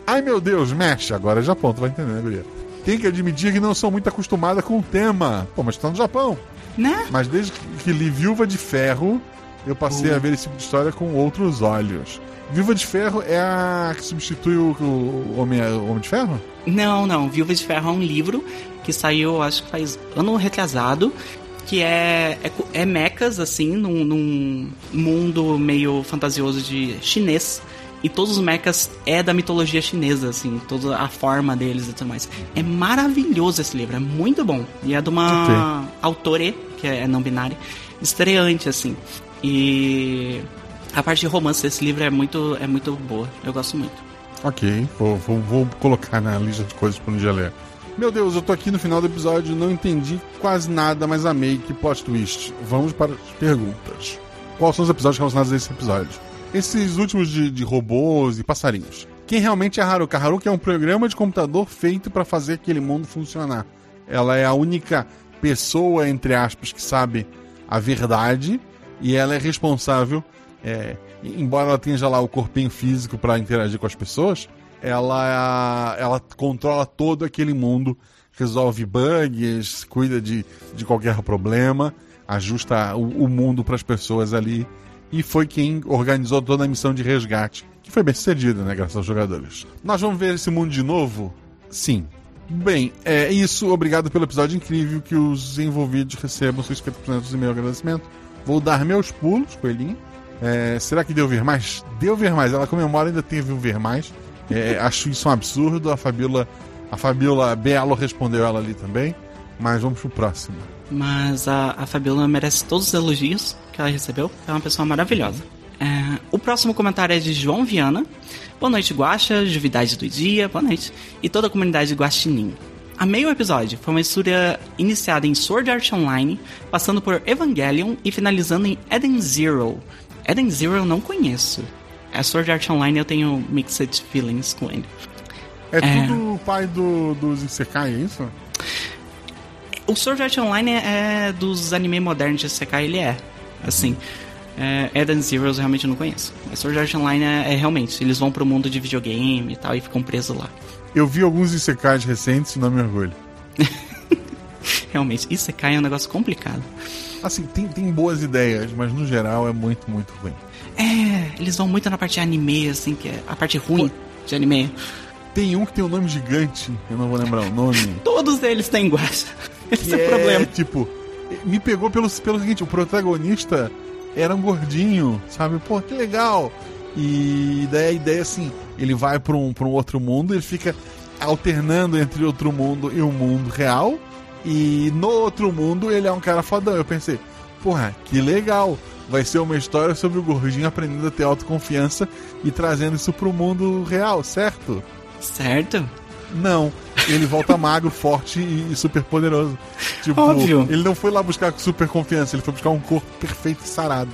Ai meu Deus, mexe. Agora é Japão, tu vai entender, né, guria? Tem que admitir que não sou muito acostumada com o tema. Pô, mas tá no Japão. Né? Mas desde que- li Viúva de Ferro, eu passei a ver esse tipo de história com outros olhos. Viúva de Ferro é a que substitui o, o Homem, o Homem de Ferro? Não, não. Viúva de Ferro é um livro que saiu, acho que faz ano retrasado, que é, é, é mechas, assim, num, num mundo meio fantasioso de chinês. E todos os mechas é da mitologia chinesa, assim, toda a forma deles e tudo mais. É maravilhoso esse livro, é muito bom. E é de uma autora, que é não binária, estreante, assim. E a parte de romance desse livro é muito, é muito boa. Eu gosto muito. Ok, vou, vou- vou colocar na lista de coisas pra um dia ler. Meu Deus, eu tô aqui no final do episódio, não entendi quase nada, mas amei. Que plot twist. Vamos para as perguntas. Quais são os episódios relacionados a esse episódio? Esses últimos de, de robôs e passarinhos. Quem realmente é Haruka? Haruka é um programa de computador feito para fazer aquele mundo funcionar. Ela é a única pessoa, entre aspas, que sabe a verdade e ela é responsável é, embora ela tenha já lá o corpinho físico para interagir com as pessoas, ela, ela controla todo aquele mundo, resolve bugs, cuida de, de qualquer problema, ajusta o, o mundo para as pessoas ali. E foi quem organizou toda a missão de resgate, que foi bem sucedida, né? Graças aos jogadores. Nós vamos ver esse mundo de novo? Sim. Bem, é isso. Obrigado pelo episódio incrível. Que os envolvidos recebam seus 50% do meu agradecimento. Vou dar meus pulos, coelhinho. É, será que deu ver mais? Deu ver mais. Ela comemora ainda teve um ver mais. É, acho isso um absurdo. A Fabiola, a Fabiola Belo respondeu ela ali também. Mas vamos pro próximo. Mas a, a Fabiola merece todos os elogios que ela recebeu. É uma pessoa maravilhosa. É, o próximo comentário é de João Viana. Boa noite, Guaxa, Juvidade do Dia, boa noite. E toda a comunidade Guaxinim. Amei o episódio. Foi uma história iniciada em Sword Art Online, passando por Evangelion e finalizando em Eden Zero. Eden Zero eu não conheço. A Sword Art Online eu tenho mixed feelings com ele. É, É. tudo o pai do, dos Isekai, é isso? O Sword Art Online é, é dos anime modernos de Sekai, ele é. Assim. É, Eden Zeros eu realmente não conheço. Mas Sword Art Online é, é realmente. Eles vão pro mundo de videogame e tal e ficam presos lá. Eu vi alguns Isekais recentes e não me orgulho. [laughs] Realmente. Isso Sekai é um negócio complicado. Assim, tem, tem boas ideias, mas no geral é muito, muito ruim. É, eles vão muito na parte de anime, assim, que é a parte ruim de anime. Tem um que tem um nome gigante, eu não vou lembrar o nome. [laughs] Todos eles têm guacha. Esse é o problema. Tipo, me pegou pelo, pelo seguinte: o protagonista era um gordinho, sabe? Pô, que legal. E daí a ideia assim: ele vai pra um, pra um outro mundo, ele fica alternando entre outro mundo e o mundo real. E no outro mundo ele é um cara fodão. Eu pensei, porra, que legal. Vai ser uma história sobre o gordinho aprendendo a ter autoconfiança e trazendo isso pro mundo real, certo? Certo? Não, ele volta [laughs] magro, forte e super poderoso. Tipo, Óbvio. ele não foi lá buscar super confiança, ele foi buscar um corpo perfeito e sarado.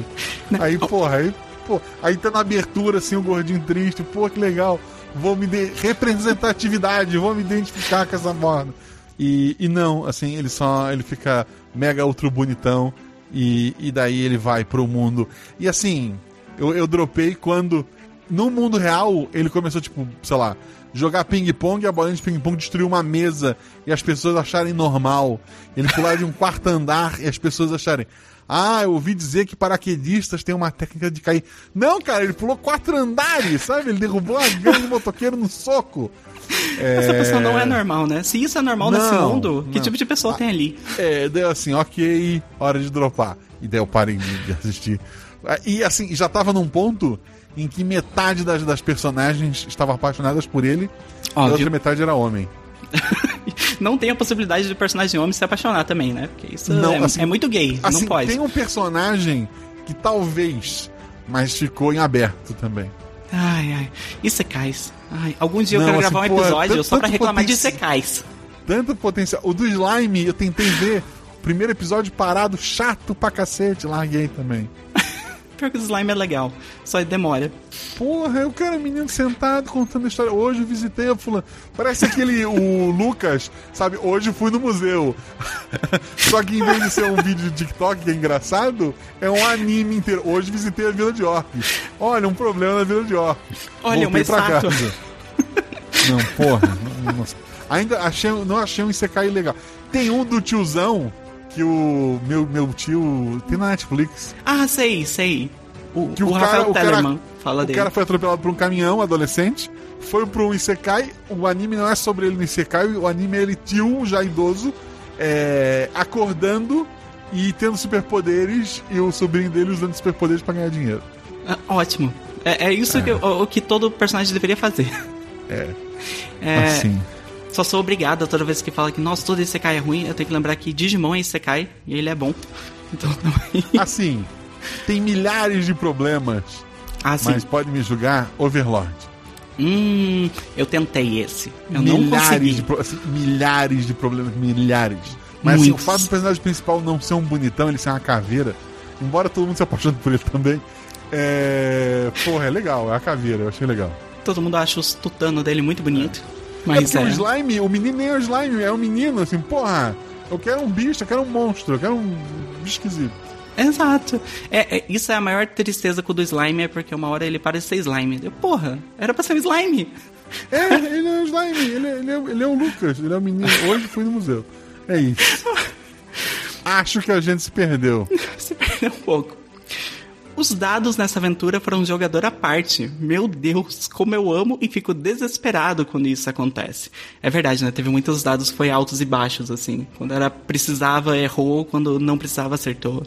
Aí, porra, aí, pô, aí tá na abertura assim, o gordinho triste, pô, que legal. Vou me de... representatividade, vou me identificar com essa morna. E, e não, assim, ele só ele fica mega ultra bonitão e, e daí ele vai pro mundo. E assim, eu, eu dropei quando no mundo real ele começou, tipo, sei lá, jogar ping-pong e a bolinha de ping-pong destruiu uma mesa e as pessoas acharem normal. Ele pular de um [laughs] quarto andar e as pessoas acharem. Ah, eu ouvi dizer que paraquedistas têm uma técnica de cair. Não, cara, ele pulou quatro andares, sabe? Ele derrubou uma gangue de motoqueiro no soco. Essa pessoa não é normal, né? Se isso é normal nesse Não, mundo, que não. tipo de pessoa tem ali? É, daí assim, ok, hora de dropar. E daí eu parei de assistir. Ah, E assim, já tava num ponto em que metade das, das personagens estavam apaixonadas por ele e a Óbvio. outra metade era homem. [laughs] Não tem a possibilidade de personagem homem se apaixonar também, né? Porque isso Não, é, assim- é muito gay, Assim, não pode. tem um personagem que talvez, mas ficou em aberto também. Ai, ai. E secais? Ai, algum dia eu Não, quero assim, gravar um pô, episódio tanto- só pra reclamar de secais. Tanto potencial. O do Slime, eu tentei ver. O primeiro episódio parado, chato pra cacete, larguei também. [laughs] Pior que o slime é legal, só demora. Porra, eu quero um menino sentado contando a história. Hoje eu visitei a fulano. Parece aquele, [laughs] o Lucas, sabe? Hoje fui no museu. [laughs] Só que em vez de ser um vídeo de TikTok que é engraçado, é um anime inteiro. Hoje visitei a Vila de Orques. Olha, um problema na Vila de Orques. Olha, uma estátua. [laughs] Não, porra. não- não- Ainda achei, não achei um Isekai legal. Tem um do tiozão que o meu, meu tio tem na Netflix. Ah, sei, sei. O, Que o, o, Rafael cara, o, cara, Tellerman fala o dele. cara foi atropelado por um caminhão, adolescente, foi pro Isekai, o anime não é sobre ele no Isekai, o anime é ele tio, já idoso, é, acordando e tendo superpoderes, e o sobrinho dele usando superpoderes pra ganhar dinheiro. Ah, ótimo. É, é isso Que, o, o que todo personagem deveria fazer. É, É, assim. Só sou obrigado toda vez que fala que, nossa, todo Isekai é ruim, eu tenho que lembrar que Digimon é Isekai e ele é bom. [laughs] Então também. Assim, tem milhares de problemas, Ah, sim. mas pode me julgar, Overlord. Hum, eu tentei esse. Eu não milhares consegui. de, assim, milhares de problemas, milhares. Mas assim, o fato do personagem principal não ser um bonitão, ele ser uma caveira, embora todo mundo se apaixone por ele também, é. Porra, é legal, é a caveira, eu achei legal. Todo mundo acha os tutano dele muito bonito. é Mas porque é. o slime, o menino nem é o slime, é um menino, assim, porra, eu quero um bicho, eu quero um monstro, eu quero um bicho esquisito. Exato. É, é- isso é a maior tristeza com o do slime, é porque uma hora ele para de ser slime. Eu, porra, era pra ser um slime. É, ele é o slime, ele é, ele, é, ele é o Lucas, ele é o menino. Hoje fui no museu. É isso. [laughs] Acho que a gente se perdeu. Se perdeu um pouco. Os dados nessa aventura foram um jogador à parte. Meu Deus, como eu amo e fico desesperado quando isso acontece. É verdade, né? Teve muitos dados foi altos e baixos, assim. Quando era precisava, errou. Quando não precisava, acertou.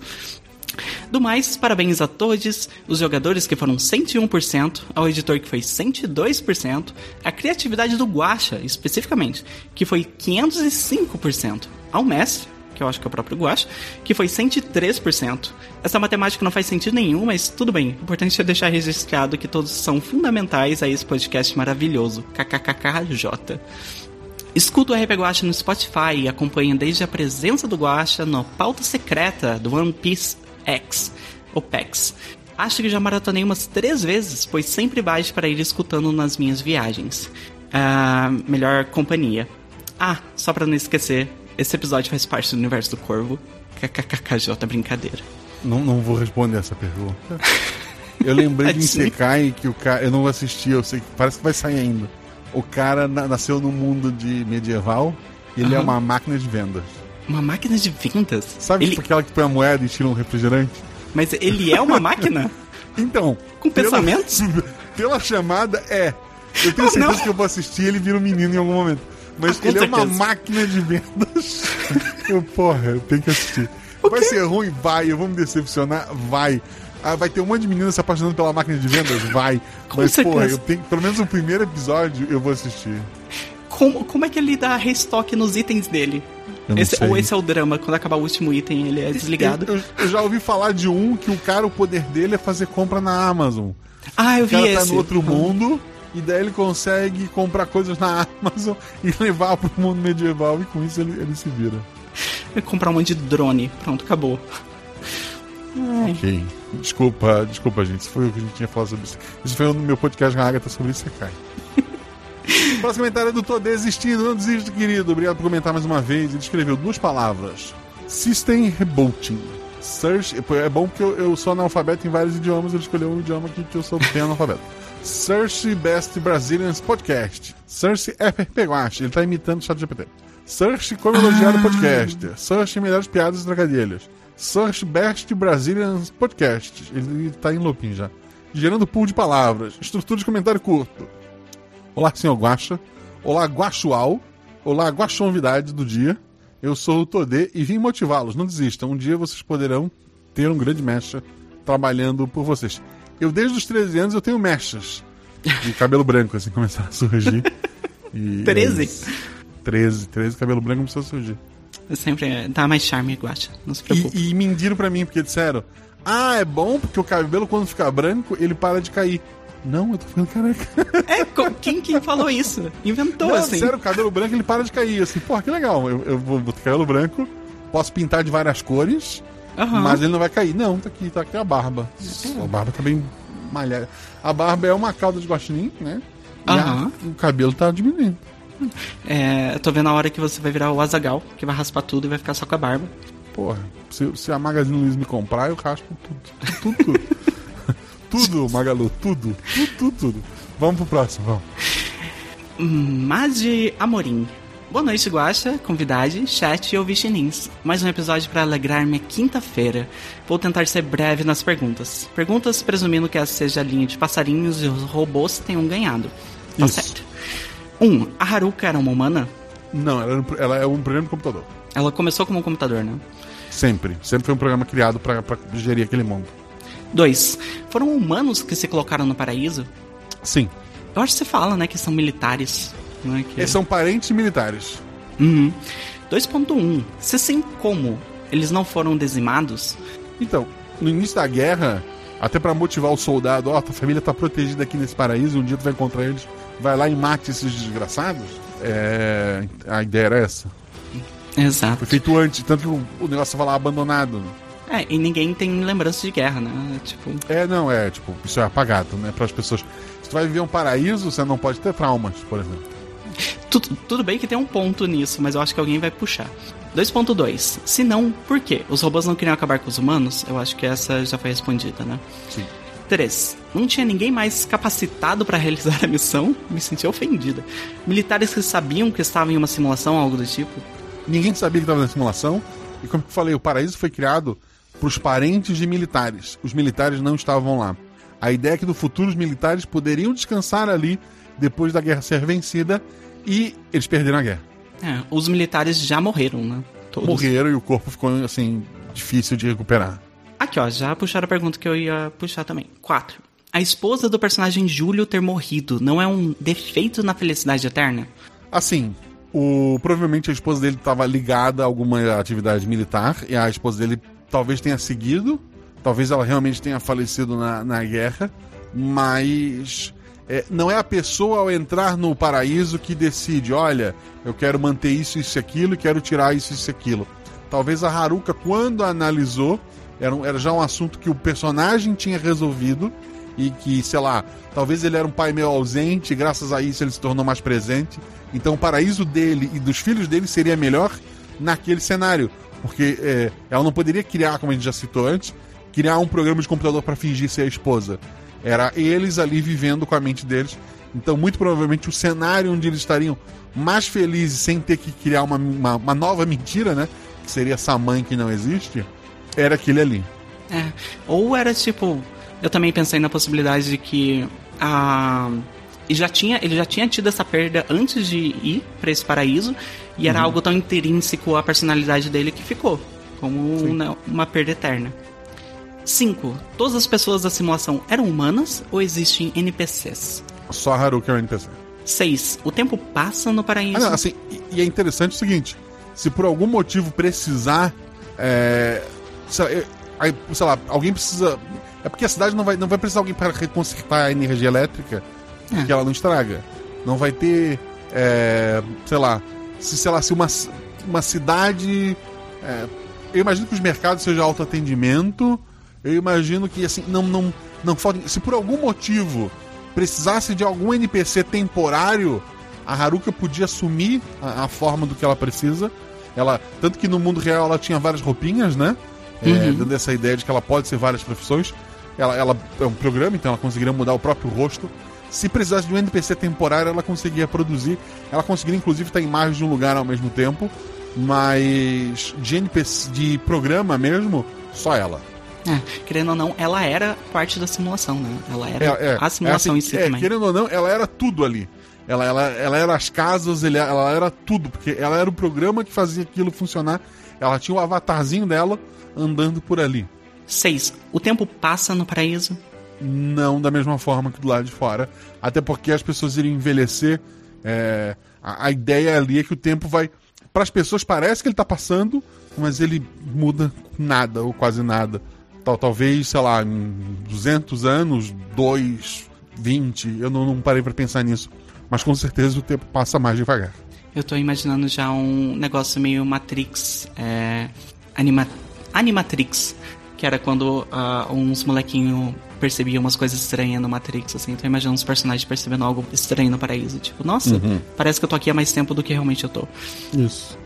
Do mais, parabéns a todos, os jogadores que foram 101%, ao editor que foi 102%, a criatividade do Guacha, especificamente, que foi 505%, ao mestre, que eu acho que é o próprio Guacha, que foi 103%. Essa matemática não faz sentido nenhum, mas tudo bem. O importante é deixar registrado que todos são fundamentais a esse podcast maravilhoso. KKKKJ. Escuta o RP Guacha no Spotify e acompanha desde a presença do Guacha na pauta secreta do One Piece X, ou PEX. Acho que já maratonei umas três vezes, pois sempre baixo para ir escutando nas minhas viagens. Ah, melhor companhia. Ah, só para não esquecer, esse episódio faz parte do universo do Corvo. KKKJ, brincadeira. Não, não vou responder essa pergunta. [laughs] Eu lembrei de. Isekai que o cara. Eu não assisti, eu sei que parece que vai sair ainda. O cara na- nasceu num mundo de medieval e ele é Aham. uma máquina de vendas. Uma máquina de vendas? Sabe ele... tipo aquela que põe a moeda e tira um refrigerante? Mas ele é uma máquina? [laughs] Então. Com pela- pensamentos? [laughs] Pela chamada, é. Eu tenho Oh, certeza não. que eu vou assistir e ele vira um menino em algum momento. Mas Ah, com ele é uma máquina de vendas. [laughs] eu, porra, eu tenho que assistir. Vai ser ruim? Vai. Eu vou me decepcionar? Vai. Ah, vai ter um monte de meninas se apaixonando pela máquina de vendas? Vai. Com Mas, porra, certeza. eu tenho, pelo menos o primeiro episódio eu vou assistir. Como, como é que ele dá restock nos itens dele? Esse- ou esse é o drama, quando acabar o último item ele é desligado. Eu, eu- já ouvi falar de um que o cara, o poder dele é fazer compra na Amazon. Ah, eu O vi cara esse. tá no outro mundo e daí ele consegue comprar coisas na Amazon [laughs] e levar pro mundo medieval e com isso ele, ele se vira. Vai comprar um monte de drone. Pronto, acabou. Ai, Ok. Desculpa, desculpa, gente. Isso foi o que a gente tinha falado sobre isso. Isso foi no meu podcast com a Agatha sobre isso, cai. [laughs] Próximo comentário é do Tô Desistindo. Não desista, querido. Obrigado por comentar mais uma vez. Ele escreveu duas palavras: System Rebooting. Search. É bom porque eu, eu sou analfabeto em vários idiomas. Ele escolheu um idioma que, que eu sou bem analfabeto. Search Best Brazilians Podcast. Search FRP Guache. Ele tá imitando o chat GPT. Search Como Elogiar o Podcast. Search Melhores Piadas e Trocadilhos. Search Best Brazilian Podcast. Ele tá em looping já. Gerando pool de palavras. Estrutura de comentário curto. Olá, senhor Guaxa. Olá, Guaxual. Olá, Guaxonvidade do dia. Eu sou o Todê e vim motivá-los. Não desistam. Um dia vocês poderão ter um grande mecha trabalhando por vocês. Eu, desde os 13 anos, eu tenho mechas de cabelo branco, assim, começaram a surgir. [laughs] E 13? é isso. 13, 13, cabelo branco começou a surgir. Sempre dá mais charme, Guacha. Não se preocupe. E, e mentiram pra mim, porque disseram: Ah, é bom porque o cabelo, quando fica branco, ele para de cair. Não, eu tô ficando careca. É, quem, quem falou isso? Inventou, Não, assim. sério, o cabelo branco ele para de cair. Assim, pô, que legal. Eu, eu vou vou ter cabelo branco, posso pintar de várias cores, Aham. mas ele não vai cair. Não, tá aqui, tá aqui a barba. A barba tá bem malhada. A barba é uma cauda de guaxinim, né? E a- Aham. o cabelo tá diminuindo. É, eu tô vendo a hora que você vai virar o Azagal, que vai raspar tudo e vai ficar só com a barba. Porra, se, se a Magazine Luiza me comprar, eu raspo tudo. Tudo, tudo. [laughs] Tudo, Magalu, tudo. Tudo, tudo, tudo. Vamos pro próximo, vamos. Madi Amorim. Boa noite, Guaxa, convidade, chat e ouvintinins. Mais um episódio para alegrar minha quinta-feira. Vou tentar ser breve nas perguntas. Perguntas presumindo que essa seja a linha de passarinhos e os robôs tenham ganhado. Tá Isso. certo. 1. Um, a Haruka era uma humana? Não, ela, era um- ela é um programa de computador. Ela começou como um computador, né? Sempre. Sempre foi um programa criado pra gerir aquele mundo. 2. Foram humanos que se colocaram no paraíso? Sim. Eu acho que você fala, né, que são militares. Né, que... Eles são parentes militares. Uhum. 2.1. Se sim, como? Eles não foram dizimados? Então, no início da guerra, até pra motivar o soldado, ó, tua família tá protegida aqui nesse paraíso, um dia tu vai encontrar eles, vai lá e mate esses desgraçados. É, a ideia era essa. Exato. Foi feito antes, tanto que o, o negócio tava lá abandonado. É, e ninguém tem lembrança de guerra, né? Tipo, É, não, é, tipo, isso é apagado, né, para as pessoas. Se tu vai viver um paraíso, você não pode ter traumas, por exemplo. Tudo, tudo bem que tem um ponto nisso, mas eu acho que alguém vai puxar. 2.2. Se não, por quê? Os robôs não queriam acabar com os humanos? Eu acho que essa já foi respondida, né? Sim. 3. Não tinha ninguém mais capacitado para [laughs] realizar a missão? Me senti ofendida. Militares que sabiam que estavam em uma simulação, algo do tipo? Ninguém sabia que estava na simulação. E como eu falei, o paraíso foi criado para os parentes de militares. Os militares não estavam lá. A ideia é que no futuro os militares poderiam descansar ali depois da guerra ser vencida e eles perderam a guerra. É, os militares já morreram, né? Todos. Morreram e o corpo ficou assim difícil de recuperar. Aqui, ó, já puxaram a pergunta que eu ia puxar também. 4. A esposa do personagem Júlio ter morrido não é um defeito na felicidade eterna? Assim, o provavelmente a esposa dele estava ligada a alguma atividade militar e a esposa dele talvez tenha seguido, talvez ela realmente tenha falecido na, na guerra, mas é, não é a pessoa ao entrar no paraíso que decide, olha, eu quero manter isso, isso e aquilo e quero tirar isso, isso e aquilo. Talvez a Haruka, quando analisou, era, era já um assunto que o personagem tinha resolvido e que, sei lá, talvez ele era um pai meio ausente, graças a isso ele se tornou mais presente. Então o paraíso dele e dos filhos dele seria melhor naquele cenário. Porque é, ela não poderia criar, como a gente já citou antes, criar um programa de computador para fingir ser a esposa. Era eles ali vivendo com a mente deles. Então, muito provavelmente, o cenário onde eles estariam mais felizes sem ter que criar uma, uma, uma nova mentira, né? Que seria essa mãe que não existe, era aquele ali. É. Ou era tipo. Eu também pensei na possibilidade de que a. Ele já, tinha, ele já tinha tido essa perda antes de ir pra esse paraíso, e era algo tão intrínseco à personalidade dele que ficou, como né, uma perda eterna. 5. Todas as pessoas da simulação eram humanas ou existem NPCs? Só Haruka é um NPC. 6. O tempo passa no paraíso. Ah, não, assim, e, é interessante o seguinte: se por algum motivo precisar. É, sei, sei lá, alguém precisa. É porque a cidade não vai, não vai precisar alguém para reconsertar a energia elétrica, porque É. ela não estraga. Não vai ter. é, sei lá. Se, sei lá, se uma, uma cidade. é, eu imagino que os mercados sejam autoatendimento. Eu imagino que assim, não, não, não falta. Se por algum motivo precisasse de algum NPC temporário, a Haruka podia assumir a, a forma do que ela precisa. Ela, tanto que no mundo real ela tinha várias roupinhas, né? É, Uhum. dando essa ideia de que ela pode ser várias profissões. Ela, ela é um programa, então ela conseguiria mudar o próprio rosto. Se precisasse de um NPC temporário, ela conseguia produzir. Ela conseguiria, inclusive, estar em mais de um lugar ao mesmo tempo. Mas de NPC, de programa mesmo, só ela. É, querendo ou não, ela era parte da simulação, né? Ela era É, é, a simulação é, em si é, também. Querendo ou não, ela era tudo ali. Ela, ela, ela era as casas, ele- ela era tudo, porque ela era o programa que fazia aquilo funcionar. Ela tinha o avatarzinho dela andando por ali. 6. O tempo passa no paraíso. Não da mesma forma que do lado de fora. Até porque as pessoas iriam envelhecer. é, a, a ideia ali é que o tempo vai. Para as pessoas parece que ele tá passando, mas ele muda nada ou quase nada. Tal, talvez, sei lá, em 200 anos, 2, 20. Eu não, não parei para pensar nisso. Mas com certeza o tempo passa mais devagar. Eu tô imaginando já um negócio meio Matrix. É, anima, Animatrix. Que era quando ah, uns molequinhos percebiam umas coisas estranhas no Matrix, assim. Tô imaginando os personagens percebendo algo estranho no paraíso. Tipo, nossa, parece que eu tô aqui há mais tempo do que realmente eu tô. Isso.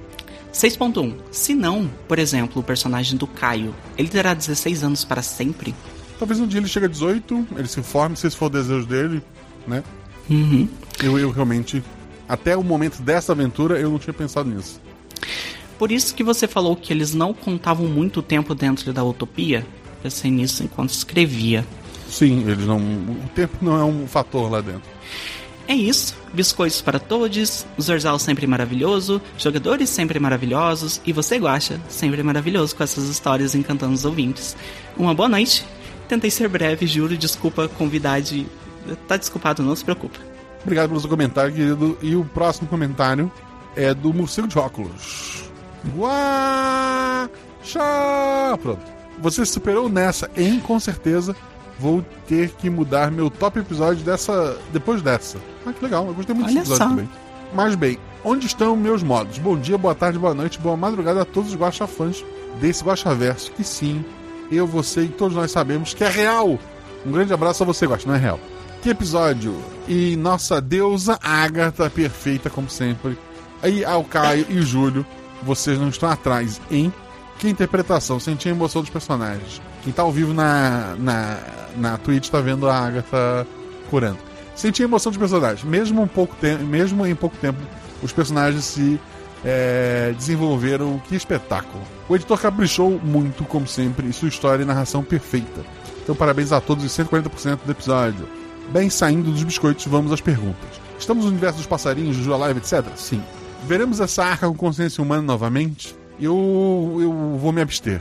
6.1. Se não, por exemplo, o personagem do Caio, ele terá 16 anos para sempre? Talvez um dia ele chegue a 18, ele se informe, se esse for o desejo dele, né? Uhum. Eu, eu realmente. Até o momento dessa aventura, eu não tinha pensado nisso. Por isso que você falou que eles não contavam muito tempo dentro da utopia. Pensei nisso enquanto escrevia. Sim, eles não. O tempo não é um fator lá dentro. É isso. Biscoitos para todos, Zorzal sempre maravilhoso, jogadores sempre maravilhosos e você gosta sempre maravilhoso com essas histórias encantando os ouvintes. Uma boa noite. Tentei ser breve, juro, desculpa, convidade. Tá desculpado, não se preocupa. Obrigado pelo seu comentário, querido. E o próximo comentário é do Morcego de Óculos. Guaxa! Pronto. Você superou nessa, hein? Com certeza. Vou ter que mudar meu top episódio dessa. depois dessa. Ah, que legal. Eu gostei muito Olha desse episódio só. também. Mas bem, onde estão meus modos? Bom dia, boa tarde, boa noite, boa madrugada a todos os guaxafãs desse Guaxaverso. Que sim, eu, você e todos nós sabemos que é real. Um grande abraço a você, Guaxa, não é real. Que episódio! E nossa deusa Agatha, perfeita como sempre. Aí ao Caio e Júlio, vocês não estão atrás, hein? Que interpretação, senti a emoção dos personagens. Quem tá ao vivo na, na, na Twitch tá vendo a Agatha curando. Senti emoção dos personagens. Mesmo, um pouco mesmo em pouco tempo, os personagens se é, desenvolveram. Que espetáculo. O editor caprichou muito, como sempre, e sua história e narração perfeita. Então, parabéns a todos os 140% do episódio. Bem saindo dos biscoitos, vamos às perguntas. Estamos no universo dos passarinhos, Juju Live, etc? Sim. Veremos essa arca com consciência humana novamente? Eu, eu vou me abster.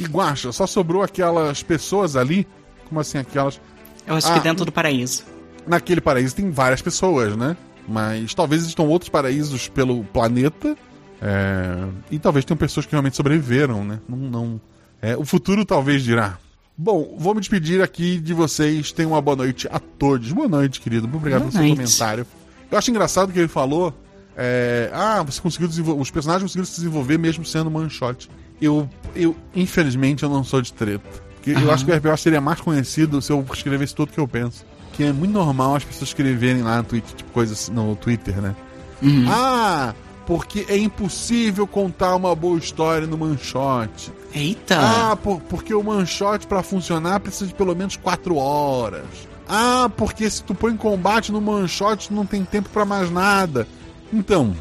E Guaxa, só sobrou aquelas pessoas ali. Como assim aquelas? Eu acho Ah, que dentro do paraíso. Naquele paraíso tem várias pessoas, né? Mas talvez existam outros paraísos pelo planeta. é, E talvez tenham pessoas que realmente sobreviveram, né? Não, não... é, o futuro talvez dirá. Bom, vou me despedir aqui de vocês. Tenham uma boa noite a todos. Boa noite, querido. Muito obrigado Boa pelo seu noite. comentário. Eu acho engraçado que ele falou. é, ah, você conseguiu desenvolver. Os personagens conseguiram se desenvolver mesmo sendo one shot. Eu, eu, infelizmente, eu não sou de treta. Porque eu acho que o RPG seria mais conhecido se eu escrevesse tudo que eu penso. Que é muito normal as pessoas escreverem lá no Twitter, tipo, coisas no Twitter, né? Uhum. Ah, porque é impossível contar uma boa história no shot. Eita! Ah, por- porque o one shot pra funcionar precisa de pelo menos 4 horas. Ah, porque se tu põe em combate no shot não tem tempo pra mais nada. Então,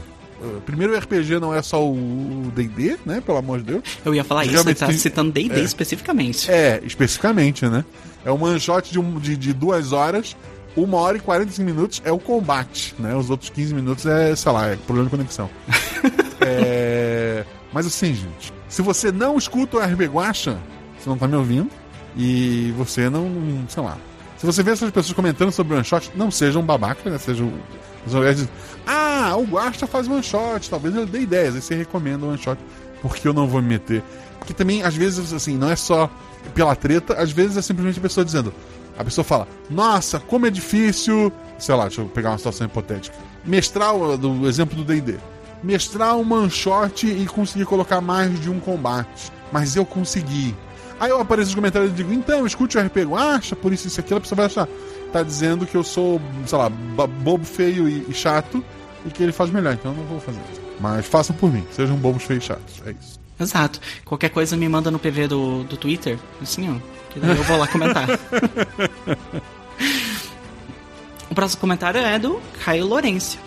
primeiro o RPG não é só o D&D, né? Pelo amor de Deus. Eu ia falar isso, Realmente tá tem- citando D&D é. especificamente. É, especificamente, né? É um shot de, um- de, de duas horas, uma hora e 45 minutos é o combate, né? Os outros 15 minutos é, sei lá, é problema de conexão. [laughs] É, Mas assim, gente, se você não escuta o RB Guacha, você não tá me ouvindo, e você não, sei lá. Se você vê essas pessoas comentando sobre o one shot, não sejam babaca, né? Sejam. é Ah, o Guacha faz one shot, talvez eu dê ideias, aí você recomenda o one shot, porque eu não vou me meter. Porque também, às vezes, assim, não é só pela treta, às vezes é simplesmente a pessoa dizendo. A pessoa fala, nossa, como é difícil. Sei lá, deixa eu pegar uma situação hipotética. Mestrar, o- do exemplo do DD. Mestrar um shot e conseguir colocar mais de um combate. Mas eu consegui. Aí eu apareço nos comentários e digo, então, escute o RP Guacha, por isso, isso, aquilo, a pessoa vai achar. Tá dizendo que eu sou, sei lá, bobo, feio e, e chato, e que ele faz melhor, então eu não vou fazer isso. Mas façam por mim, sejam bobos, feios e chatos. É isso. Exato. Qualquer coisa me manda no PV do, do Twitter, assim, ó. Que daí eu vou lá comentar. [laughs] o próximo comentário é do Caio Lourenço.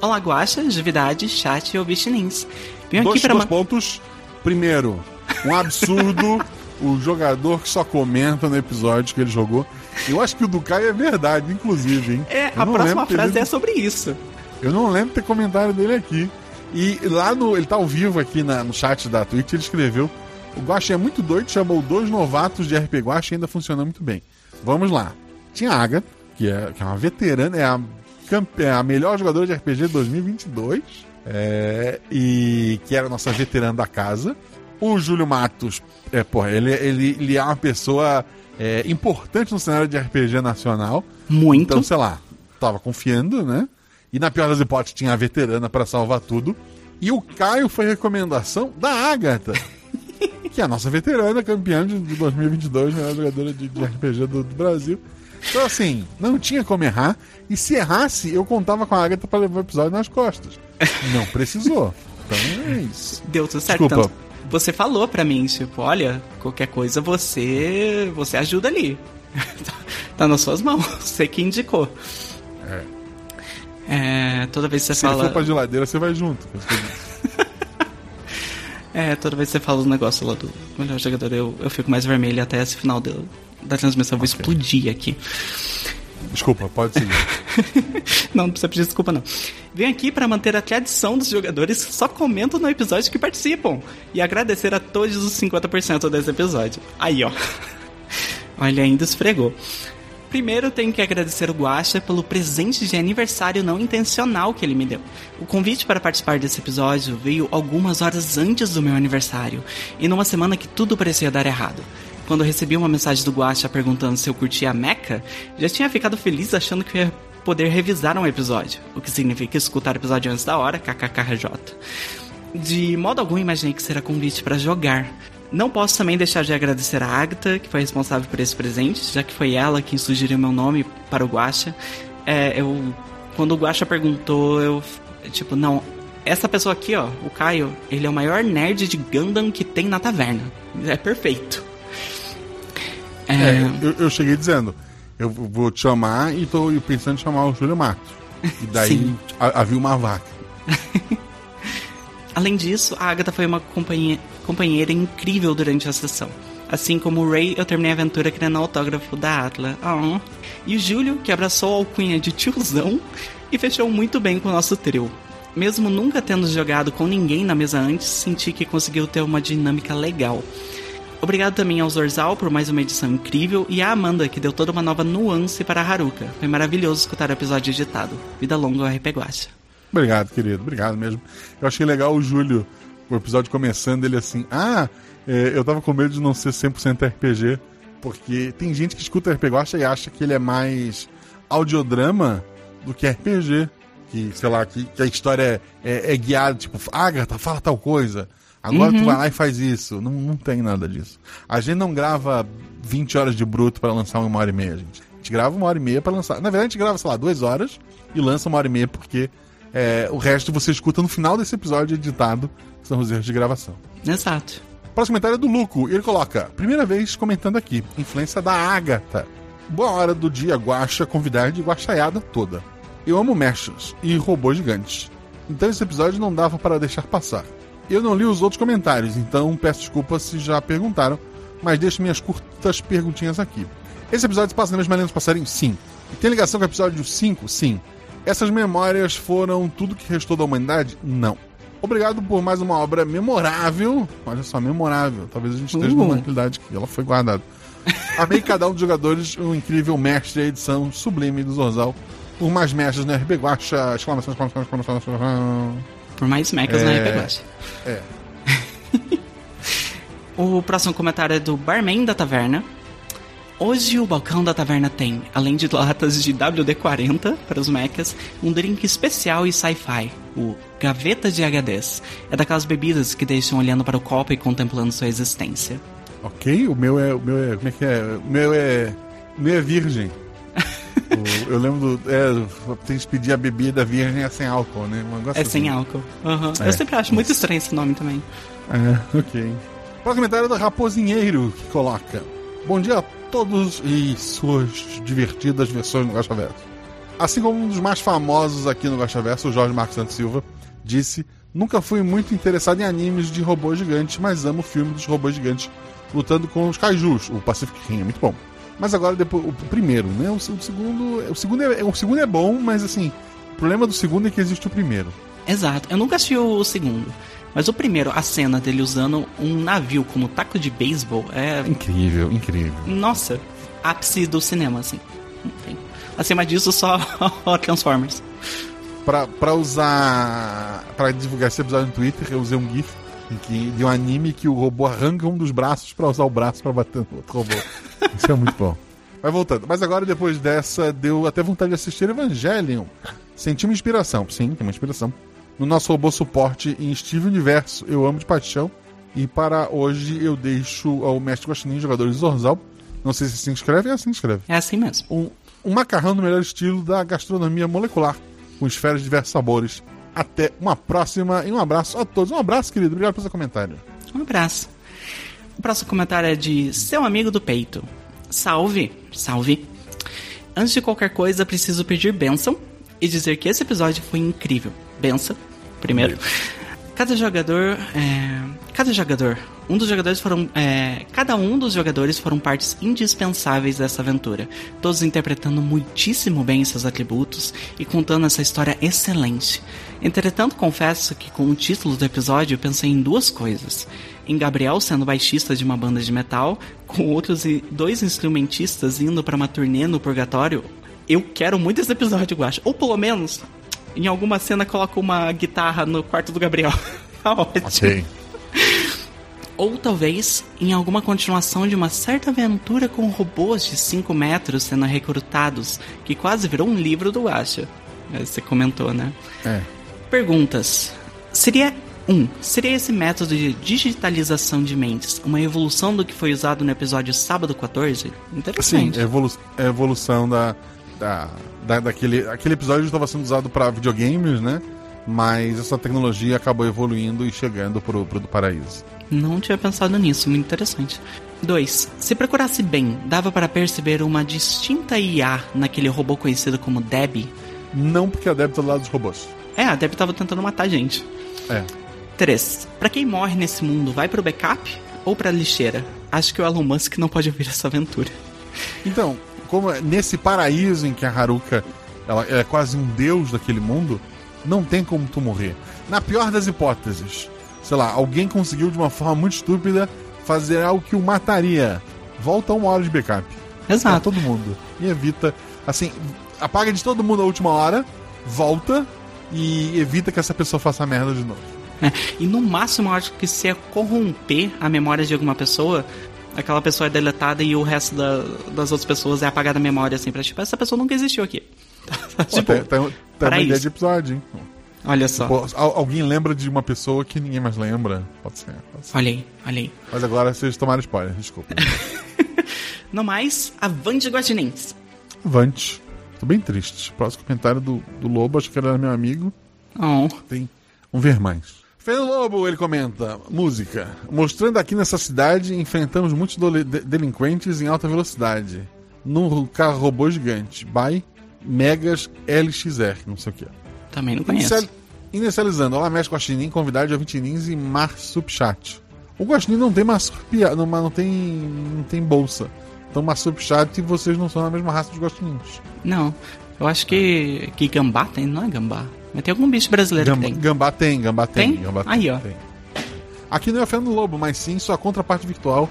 Olá, Guaxa, Juvidade, Chat e Obichinins. Venho Dois, aqui para... dois ma- pontos. Primeiro, um absurdo [laughs] o jogador que só comenta no episódio que ele jogou. Eu acho que o do Caio é verdade, inclusive, hein? É, Eu a próxima frase lido- é sobre isso. Eu não lembro de ter comentário dele aqui. E lá no. Ele tá ao vivo aqui na- no chat da Twitch, ele escreveu. O Guaxa é muito doido, chamou dois novatos de RP Guaxa e ainda funciona muito bem. Vamos lá. Tinha a Agatha, que é, que é uma veterana, é a, é a melhor jogadora de RPG de 2022. é, e que era a nossa veterana da casa. O Júlio Matos, é, porra, ele, ele, ele é uma pessoa é, importante no cenário de RPG nacional. Muito. Então, sei lá, tava confiando, né? E na pior das hipóteses tinha a veterana pra salvar tudo. E o Caio foi recomendação da Agatha, [laughs] que é a nossa veterana, campeã de de 2022, melhor jogadora de, de RPG do, do Brasil. Então, assim, não tinha como errar. E se errasse, eu contava com a Agatha pra levar o episódio nas costas. Não precisou. Então é isso. Deu tudo certo. Desculpa. Então, você falou pra mim, tipo, olha, qualquer coisa você você ajuda ali. [laughs] tá nas suas mãos, [laughs] você que indicou. É, toda vez que você Se ele fala. for pra geladeira, você vai junto. [laughs] É, toda vez que você fala os negócios lá do melhor jogador, eu, eu fico mais vermelho até esse final do- da transmissão. Eu vou explodir aqui. Desculpa, pode seguir. [laughs] Não, não precisa pedir desculpa, não. Venho aqui para manter a tradição dos jogadores que só comentam no episódio que participam. E agradecer a todos os 50% desse episódio. Aí, ó. [laughs] Olha, ainda esfregou. Primeiro, tenho que agradecer o Guaxa pelo presente de aniversário não intencional que ele me deu. O convite para participar desse episódio veio algumas horas antes do meu aniversário, e numa semana que tudo parecia dar errado. Quando eu recebi uma mensagem do Guaxa perguntando se eu curtia a Mecha, já tinha ficado feliz achando que ia poder revisar um episódio, o que significa escutar o episódio antes da hora, kkkj. De modo algum imaginei que será convite para jogar. Não posso também deixar de agradecer a Agatha, que foi responsável por esse presente, já que foi ela quem sugeriu meu nome para o Guaxa. É, eu, quando o Guaxa perguntou, eu tipo, não, essa pessoa aqui, ó, o Caio, ele é o maior nerd de Gundam que tem na taverna. É perfeito. É, É, eu, eu cheguei dizendo, eu vou te chamar e tô pensando em chamar o Júlio Matos. E daí havia uma vaca. [laughs] Além disso, a Agatha foi uma companhia- companheira incrível durante a sessão. Assim como o Ray, eu terminei a aventura querendo autógrafo da Atla. Ah. E o Júlio, que abraçou a alcunha de tiozão e fechou muito bem com o nosso trio. Mesmo nunca tendo jogado com ninguém na mesa antes, senti que conseguiu ter uma dinâmica legal. Obrigado também ao Zorzal por mais uma edição incrível e à Amanda, que deu toda uma nova nuance para a Haruka. Foi maravilhoso escutar o episódio editado. Vida longa ao RP Guacha. Obrigado, querido. Obrigado mesmo. Eu achei legal o Júlio, o episódio começando, ele assim, ah, é, eu tava com medo de não ser 100% RPG, porque tem gente que escuta RPG Guacha e acha que ele é mais audiodrama do que RPG. Que, sei lá, que, que a história é, é, é guiada, tipo, Agatha, fala tal coisa. Agora tu vai lá e faz isso. Não, não tem nada disso. A gente não grava 20 horas de bruto para lançar uma hora e meia, gente. A gente grava uma hora e meia para lançar. Na verdade, a gente grava, sei lá, duas horas e lança uma hora e meia, porque é, o resto você escuta no final desse episódio editado, que são os erros de gravação. Exato. Próximo comentário é do Luco, ele coloca: Primeira vez comentando aqui, influência da Agatha. Boa hora do dia, guacha, convidar de guaxaiada toda. Eu amo mechas e robôs gigantes. Então esse episódio não dava para deixar passar. Eu não li os outros comentários, então peço desculpas se já perguntaram, mas deixo minhas curtas perguntinhas aqui. Esse episódio se passa na mesma linha dos passarinhos? Sim. E tem ligação com o episódio 5? Sim. Essas memórias foram tudo que restou da humanidade? Não. Obrigado por mais uma obra memorável. Olha só, memorável. Talvez a gente esteja Uh. numa realidade que ela foi guardada. Amei cada um dos jogadores, um incrível mestre e edição sublime do Zorzal. Por mais mestres no RP Guacha, exclamação, exclamação, exclamação, exclamação. Por mais mechas É. na Guacha. É. [laughs] O próximo comentário é do Barman da Taverna. Hoje o balcão da taverna tem, além de latas de WD-40 para os mechas, um drink especial e sci-fi, o Gaveta de HDs. É daquelas bebidas que deixam olhando para o copo e contemplando sua existência. Ok, o meu é. O meu é. Como é que é? O meu é. O meu é virgem. O- eu lembro do. É, tem que pedir a bebida virgem é sem álcool, né? É sem assim. álcool. Aham. É. Eu sempre acho muito estranho esse nome também. É, ok. Próximo comentário é do Raposinheiro, que coloca: Bom dia a todos e suas divertidas versões do Gacha Verso. Assim como um dos mais famosos aqui no Verso, o Jorge Marcos Santos Silva, disse: Nunca fui muito interessado em animes de robôs gigantes, mas amo o filme dos robôs gigantes lutando com os kaijus, o Pacific Rim, é muito bom. Mas agora depois, o primeiro, né? O, o segundo, o segundo é, o segundo é bom, mas assim, o problema do segundo é que existe o primeiro. Exato. Eu nunca assisti o segundo. Mas o primeiro, a cena dele usando um navio como taco de beisebol é. Incrível, incrível. Nossa, ápice do cinema, assim. Enfim. Acima disso, só [laughs] Transformers. Pra, pra usar. Pra divulgar esse episódio no Twitter, eu usei um GIF que, de um anime que o robô arranca um dos braços pra usar o braço pra bater no outro robô. Isso é muito bom. Vai voltando. Mas agora, depois dessa, deu até vontade de assistir Evangelion. Senti uma inspiração. Sim, tem uma inspiração. No nosso robô suporte em Steve Universo, eu amo de paixão. E para hoje eu deixo ao mestre Guaxinim, jogador de Zorzal. Não sei se se inscreve, é assim que escreve. É assim mesmo. Um, um macarrão no melhor estilo da gastronomia molecular, com esferas de diversos sabores. Até uma próxima e um abraço a todos. Um abraço, querido. Obrigado pelo seu comentário. Um abraço. O próximo comentário é de seu amigo do peito. Salve, salve. Antes de qualquer coisa, preciso pedir bênção e dizer que esse episódio foi incrível. Benção, primeiro. Cada jogador, é, cada jogador, um dos jogadores foram, é, cada um dos jogadores foram partes indispensáveis dessa aventura, todos interpretando muitíssimo bem seus atributos e contando essa história excelente. Entretanto, confesso que com o título do episódio pensei em duas coisas: em Gabriel sendo baixista de uma banda de metal, com outros dois instrumentistas indo para uma turnê no Purgatório. Eu quero muito esse episódio, eu acho. Ou pelo menos em alguma cena coloca uma guitarra no quarto do Gabriel. [laughs] tá ótimo. Ou talvez em alguma continuação de uma certa aventura com robôs de 5 metros sendo recrutados, que quase virou um livro do Asha. Você comentou, né? É. Perguntas. Seria um, seria esse método de digitalização de mentes uma evolução do que foi usado no episódio sábado 14? Interessante. Sim, evolu é evolução da, da, da, daquele aquele episódio estava sendo usado para videogames, né? Mas essa tecnologia acabou evoluindo e chegando pro, pro do paraíso. Não tinha pensado nisso, muito interessante. 2. Se procurasse bem, dava para perceber uma distinta IA naquele robô conhecido como Debbie? Não, porque a Debbie tá do lado dos robôs. É, a Debbie tava tentando matar a gente. É. 3. Para quem morre nesse mundo, vai pro backup ou pra lixeira? Acho que o Elon Musk não pode ouvir essa aventura. Então, como é nesse paraíso em que a Haruka ela é quase um deus daquele mundo, não tem como tu morrer. Na pior das hipóteses, sei lá, alguém conseguiu de uma forma muito estúpida fazer algo que o mataria. Volta uma hora de backup. Exato. Pra todo mundo. E evita, assim, apaga de todo mundo a última hora, volta e evita que essa pessoa faça merda de novo. É, [laughs] e no máximo, eu acho que se é corromper a memória de alguma pessoa, aquela pessoa é deletada e o resto da, das outras pessoas é apagada a memória, assim, pra tipo, essa pessoa nunca existiu aqui. [laughs] Tipo, tem, tem, tem uma ideia de episódio, hein? Olha só. Alguém lembra de uma pessoa que ninguém mais lembra? Pode ser. Pode ser. Olha aí, olha aí. Mas agora vocês tomaram spoiler, desculpa. [laughs] no mais, avante Guaxinins. Avante. Tô bem triste. Próximo comentário do, do Lobo, acho que era meu amigo. Oh. Tem. Vamos ver mais. Fernando Lobo, ele comenta, música. Mostrando aqui nessa cidade, enfrentamos muitos delinquentes em alta velocidade. Num carro robô gigante. By Megas LXR, não sei o que. Também não conheço. Inicial, inicializando, olá, mestre Guaxinim, convidado de Ovintinins e Marsupchat. O Guaxinim não tem Marsupia, não, não tem não tem bolsa. Então Marsupchat e vocês não são a mesma raça de Guaxinins. Não, eu acho que, que Gambá tem, não é Gambá. Mas tem algum bicho brasileiro gambá, que tem. Gambá tem, Gambá tem. Tem? Gambá Aí, ó. Tem. Aqui não é Fernando Lobo, mas sim sua contraparte virtual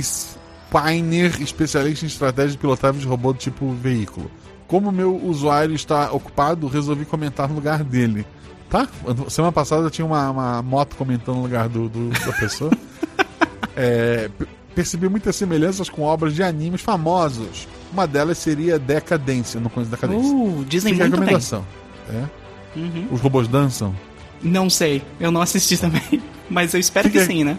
Spiner, especialista em estratégia de pilotagem de robô do tipo veículo. Como meu usuário está ocupado, resolvi comentar no lugar dele. Tá? Semana passada tinha uma, uma moto comentando no lugar do, do da pessoa. [laughs] é, percebi muitas semelhanças com obras de animes famosos. Uma delas seria Decadência, não conheço Decadência. Uh, dizem Fica muito bem. recomendação. É? Uhum. Os robôs dançam? Não sei, eu não assisti também. [laughs] Mas eu espero Fica- que sim, né?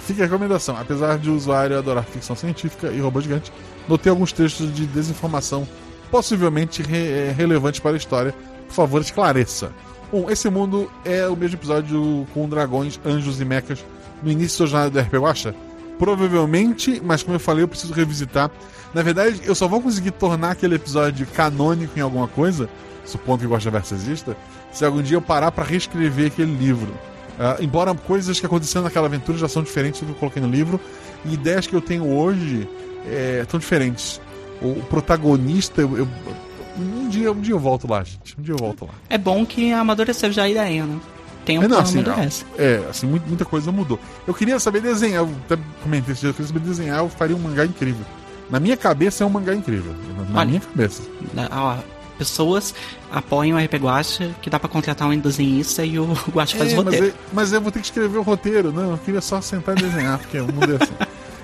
Fica a recomendação. Apesar de o usuário adorar ficção científica e robô gigante, notei alguns textos de desinformação possivelmente re eh, relevantes para a história. Por favor, esclareça. Um, esse mundo é o mesmo episódio com dragões, anjos e mechas no início da jornada do RP Guacha? Provavelmente, mas como eu falei, eu preciso revisitar. Na verdade, eu só vou conseguir tornar aquele episódio canônico em alguma coisa, supondo que Gosta Verso exista, se algum dia eu parar para reescrever aquele livro. Uh, embora coisas que aconteceram naquela aventura já são diferentes do que eu coloquei no livro, e ideias que eu tenho hoje é, são diferentes. O, o protagonista, eu, eu, um, dia, um dia eu volto lá, gente. Um dia eu volto lá. É bom que amadureceu já a ideia, né? Tem um É, não, assim, amadurece. É, assim, muita, coisa mudou. Eu queria saber desenhar, eu até comentei esse dia, eu queria saber desenhar, eu faria um mangá incrível. Na minha cabeça é um mangá incrível. Na, Olha. minha cabeça. Ó, pessoas apoiam o RP Guacha, que dá pra contratar um desenhista e o [laughs] Guacha faz É, o mas, roteiro. eu, mas eu vou ter que escrever o roteiro. Não, eu queria só sentar e desenhar, porque o mundo [laughs] é assim.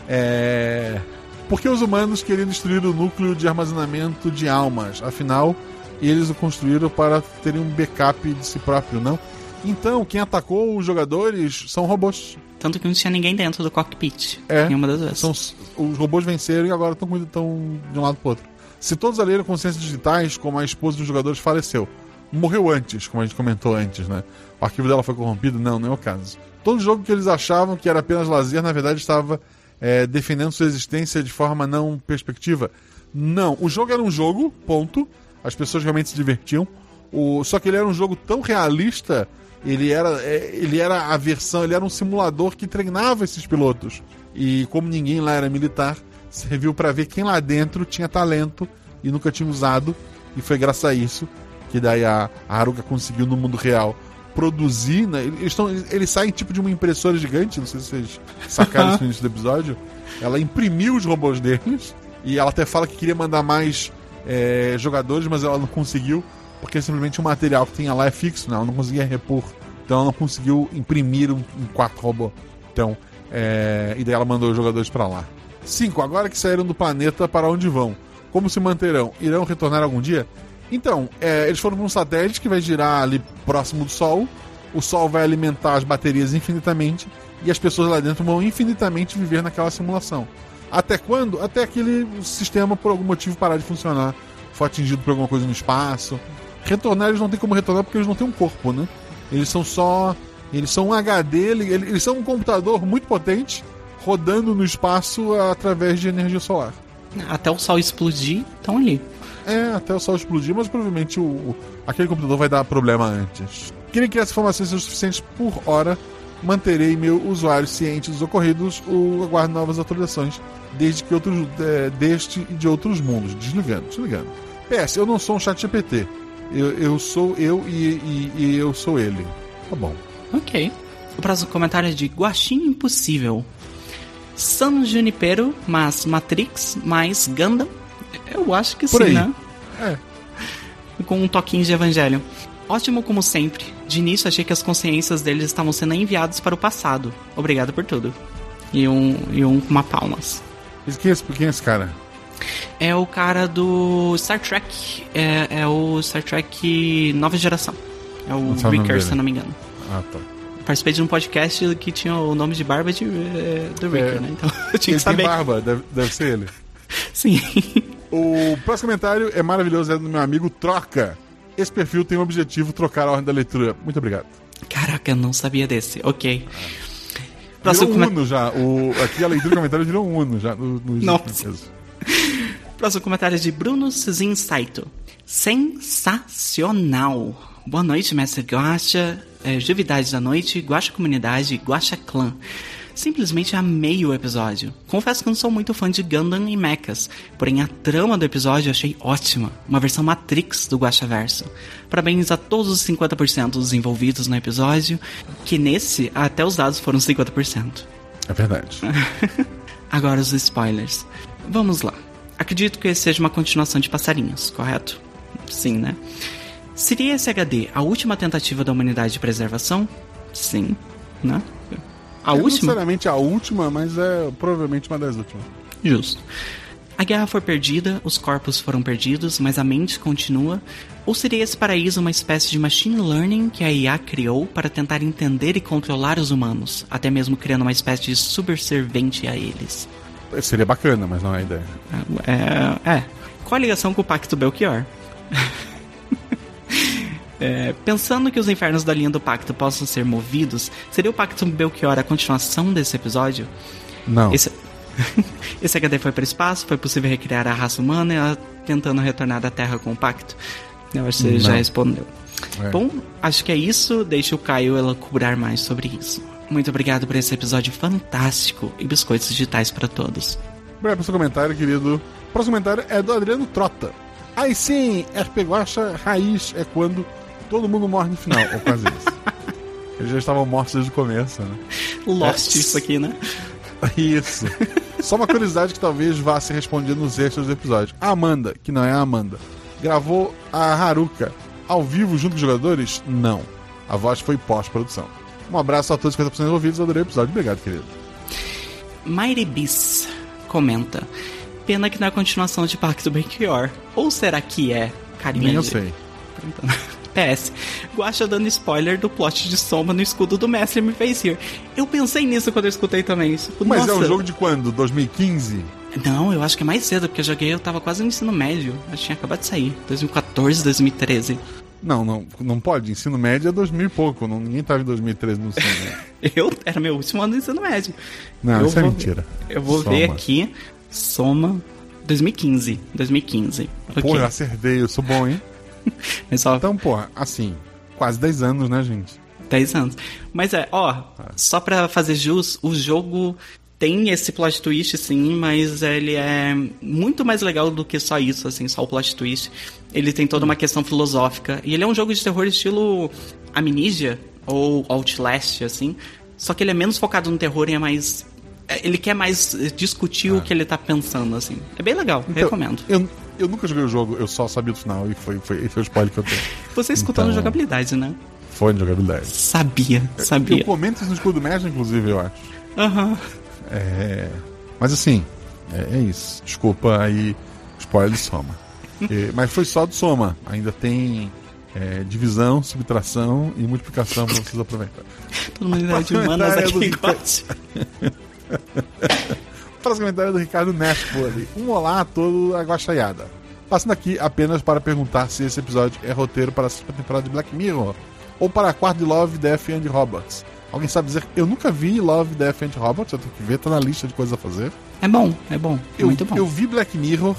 É... Por que os humanos queriam destruir o núcleo de armazenamento de almas? Afinal, eles o construíram para terem um backup de si próprio, não? Então, quem atacou os jogadores são robôs. Tanto que não tinha ninguém dentro do cockpit. É, Nenhuma das vezes. São, os robôs venceram e agora estão estão de um lado pro outro. Se todos ali eram consciências digitais, como a esposa dos jogadores faleceu. Morreu antes, como a gente comentou antes, né? O arquivo dela foi corrompido? Não, não é o caso. Todo jogo que eles achavam que era apenas lazer, na verdade estava é, defendendo sua existência de forma não perspectiva. Não, o jogo era um jogo, ponto. As pessoas realmente se divertiam. O, só que ele era um jogo tão realista, ele era, é, ele era a versão, ele era um simulador que treinava esses pilotos. E como ninguém lá era militar, serviu para ver quem lá dentro tinha talento e nunca tinha usado. E foi graças a isso que daí a, a Haruka conseguiu no mundo real produzir, né? Eles, eles, saem tipo de uma impressora gigante, não sei se vocês sacaram isso no início do episódio. Ela imprimiu os robôs deles e ela até fala que queria mandar mais é, jogadores, mas ela não conseguiu porque simplesmente o material que tinha lá é fixo, né? ela não conseguia repor. Então ela não conseguiu imprimir um, um robô. Então, é, e daí ela mandou os jogadores para lá. 5. Agora que saíram do planeta, para onde vão? Como se manterão? Irão retornar algum dia? Então, é, eles foram para um satélite que vai girar ali próximo do Sol. O Sol vai alimentar as baterias infinitamente e as pessoas lá dentro vão infinitamente viver naquela simulação. Até quando? Até aquele sistema, por algum motivo, parar de funcionar. For atingido por alguma coisa no espaço. Retornar, eles não tem como retornar porque eles não têm um corpo, né? Eles são só. Eles são um HD, ele- ele- eles são um computador muito potente rodando no espaço através de energia solar. Até o sol explodir, estão ali. É, até o sol explodir, mas provavelmente o, o- aquele computador vai dar problema antes. Queria que essas informações sejam suficientes por hora. Manterei meu usuário ciente dos ocorridos ou aguardo novas atualizações, desde que outros, é, deste e de outros mundos. Desligando, desligando. PS, eu não sou um chat GPT. Eu, eu sou eu e, e- e eu sou ele. Tá bom. Ok. O próximo comentário é de Guaxin Impossível. San Junipero, mas Matrix, mais Gundam? Eu acho que Por sim, aí. né? É. Com um toquinho de evangelho. Ótimo como sempre. De início achei que as consciências deles estavam sendo enviadas para o passado. Obrigado por tudo. E um, e um com uma palmas. Mas Quem é, esse, quem é esse cara? É o cara do Star Trek. É, é o Star Trek Nova Geração. É o Ricker, se eu não me engano. Ah, tá. Participei de um podcast que tinha o nome de barba de, é, do Ricker, É. né? Então [laughs] eu tinha Ele que saber. tem barba, deve, deve ser ele. [laughs] Sim. O próximo comentário é maravilhoso, é do meu amigo Troca. Esse perfil tem o objetivo trocar a ordem da leitura. Muito obrigado. Caraca, eu não sabia desse. Ok. Virou Próximo, um come- Uno já. O, aqui a leitura do comentário virou um Uno já. No, no Nossa. [laughs] Próximo comentário é de Bruno Cezin Saito. Sensacional! Boa noite, mestre Guacha, é, Juvidade da Noite, Guacha Comunidade, Guacha Clã. Simplesmente amei o episódio. Confesso que não sou muito fã de Gundam e Mechas, porém a trama do episódio eu achei ótima. Uma versão Matrix do Guacha Verso. Parabéns a todos os 50% dos envolvidos no episódio, que nesse até os dados foram 50%. É verdade. [laughs] Agora os spoilers. Vamos lá. Acredito que seja uma continuação de Passarinhos, correto? Sim, né? Seria esse HD a última tentativa da humanidade de preservação? Sim, né? A Não última? necessariamente a última, mas é provavelmente uma das últimas. Justo. A guerra foi perdida, os corpos foram perdidos, mas a mente continua? Ou seria esse paraíso uma espécie de machine learning que a IA criou para tentar entender e controlar os humanos, até mesmo criando uma espécie de subservente a eles? Seria bacana, mas não é a ideia. É. é. Qual a ligação com o Pacto Belchior? [laughs] É, pensando que os infernos da linha do pacto possam ser movidos, seria o Pacto Belchior a continuação desse episódio? Não. Esse, [laughs] esse HD foi para o espaço, foi possível recriar a raça humana e ela tentando retornar da Terra com o pacto? Eu acho que você já Não. respondeu. É. Bom, acho que é isso. Deixa o Caio elucubrar mais sobre isso. Muito obrigado por esse episódio fantástico e biscoitos digitais para todos. Obrigado pelo seu comentário, querido. O próximo comentário é do Adriano Trota. Aí sim, RP Guacha raiz é quando todo mundo morre no final, ou quase isso. [laughs] Eles já estavam mortos desde o começo, né? Lost É. isso aqui, né? [laughs] Isso. Só uma curiosidade que talvez vá ser respondida nos extras do episódio. A Amanda, que não é a Amanda, gravou a Haruka ao vivo junto com os jogadores? Não. A voz foi pós-produção. Um abraço a todos os 50% envolvidos. Adorei o episódio. Obrigado, querido. Mighty Bis comenta. Pena que não é a continuação de Parque do Belchior. Ou será que é? Carinha Nem eu de- sei. perguntando. PS. Guacha dando spoiler do plot de soma no escudo do mestre me fez rir. Eu pensei nisso quando eu escutei também. Isso, Mas é nossa. um jogo de quando? 2015? Não, eu acho que é mais cedo, porque eu joguei, eu tava quase no ensino médio. Eu tinha acabado de sair. 2014, 2013. Não, não, não pode. Ensino médio é 2000 e pouco. Não, ninguém tava em 2013 no ensino médio. [laughs] Eu era meu último ano do ensino médio. Não, eu isso é vou- mentira. Eu vou ver Soma. aqui. Soma 2015. 2015. Ok. Pô, eu acertei. Eu sou bom, hein? [laughs] Só Então, porra, assim, quase 10 anos, né, gente? 10 anos. Mas é, ó, só pra fazer jus, o jogo tem esse plot twist, sim, mas ele é muito mais legal do que só isso, assim, só o plot twist. Ele tem toda uma questão filosófica. E ele é um jogo de terror estilo Amnesia ou Outlast, assim. Só que ele é menos focado no terror e é mais. é, Ele quer mais discutir o que ele tá pensando, assim. É bem legal, Então, recomendo. Eu, eu nunca joguei o jogo, eu só sabia do final e foi, foi, foi o spoiler que eu tenho. [laughs] Você escutando então- jogabilidade, né? Foi de jogabilidade. Sabia, sabia. Eu comento isso no escudo mestre, inclusive, eu acho. Aham. É... Mas assim, é, é isso. Desculpa aí, spoiler de soma. [laughs] É, mas foi só de soma. Ainda tem é, divisão, subtração e multiplicação pra vocês aproveitarem. Todo mundo é de humanas É, aqui do- [laughs] gosta. Próximo comentário do Ricardo Nespoli. Um olá a todo a guaxaiada. Passando aqui apenas para perguntar se esse episódio é roteiro para a sexta temporada de Black Mirror ou para a quarta de Love, Death and Robots. Alguém sabe dizer? Eu nunca vi Love, Death and Robots, eu tenho que ver, tá na lista de coisas a fazer. É bom, é bom. É Eu, muito bom. eu vi Black Mirror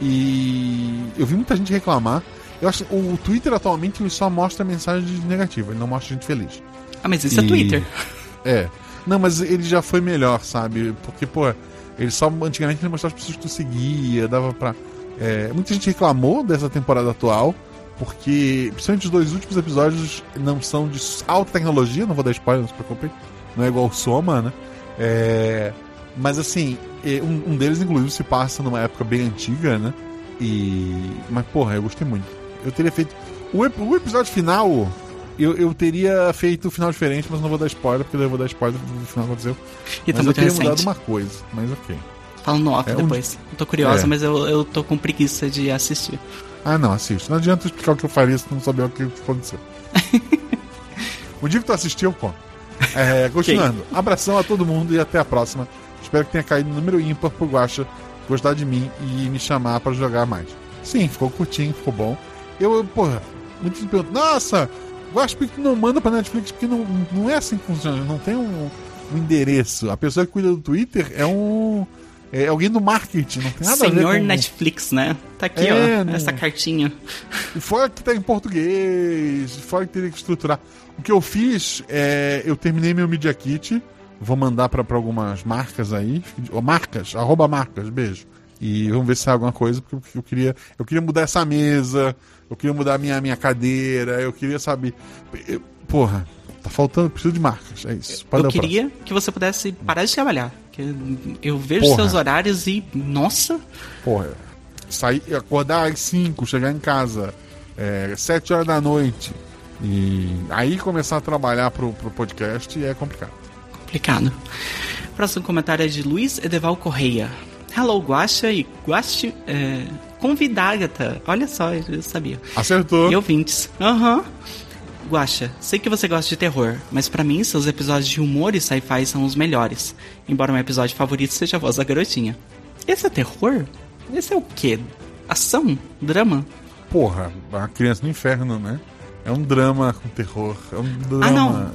e eu vi muita gente reclamar. Eu acho que o Twitter atualmente ele só mostra mensagem negativa, ele não mostra gente feliz. Ah, mas isso é E- Twitter. [laughs] É. Não, mas ele já foi melhor, sabe? Porque, pô, ele só antigamente ele mostrava as pessoas que tu seguia, dava pra. é, muita gente reclamou dessa temporada atual, porque, principalmente os dois últimos episódios não são de alta tecnologia, não vou dar spoiler, não se preocupem. Não é igual o Soma, né? É, mas assim, é, um, um deles, inclusive, se passa numa época bem antiga, né? E. Mas, porra, eu gostei muito. Eu teria feito. O, o episódio final, eu, eu teria feito o final diferente, mas não vou dar spoiler, porque eu vou dar spoiler do final que aconteceu. E tá mas eu muito teria recente. mudado uma coisa, mas ok. Fala no off É um- depois. Eu tô curiosa, É. mas eu, eu tô com preguiça de assistir. Ah, não, assiste. Não adianta explicar o que eu faria se tu não souber o que aconteceu. [laughs] o dia que tu assistiu, pô. É, continuando. Abração a todo mundo e até a próxima. Espero que tenha caído no número ímpar pro Guacha gostar de mim e me chamar pra jogar mais. Sim, ficou curtinho, ficou bom. Eu, porra, muitos me perguntam, nossa, Guacha, por que não manda pra Netflix? Porque não, não é assim que funciona, não tem um, um endereço. A pessoa que cuida do Twitter é um. É alguém do marketing, não tem nada a ver Senhor com... Netflix, né? Tá aqui, É, ó, não- essa cartinha. E fora que tá em português, fora que teria que estruturar. O que eu fiz é. Eu terminei meu Media Kit. Vou mandar pra, pra algumas marcas aí. Marcas, arroba marcas, beijo. E vamos ver se sai alguma coisa, porque eu queria. Eu queria mudar essa mesa, eu queria mudar a minha, minha cadeira, eu queria saber. eu- porra, tá faltando, preciso de marcas. É isso. Pode eu queria que você pudesse parar de trabalhar. Eu vejo Porra. seus horários e. Nossa! Porra, sair, acordar às 5, chegar em casa, é, 7 horas da noite. E aí começar a trabalhar pro, pro podcast é complicado. Complicado. Próximo comentário é de Luiz Edeval Correia. Hello, Guaxa e Guache. É, convidada. Olha só, eu sabia. Acertou. E ouvintes. Aham. Guaxa, sei que você gosta de terror, mas pra mim seus episódios de humor e sci-fi são os melhores. Embora meu episódio favorito seja a voz da garotinha. Esse é terror? Esse é o quê? Ação? Drama? Porra, a criança no inferno, né? É um drama com terror. É um drama. Ah, não.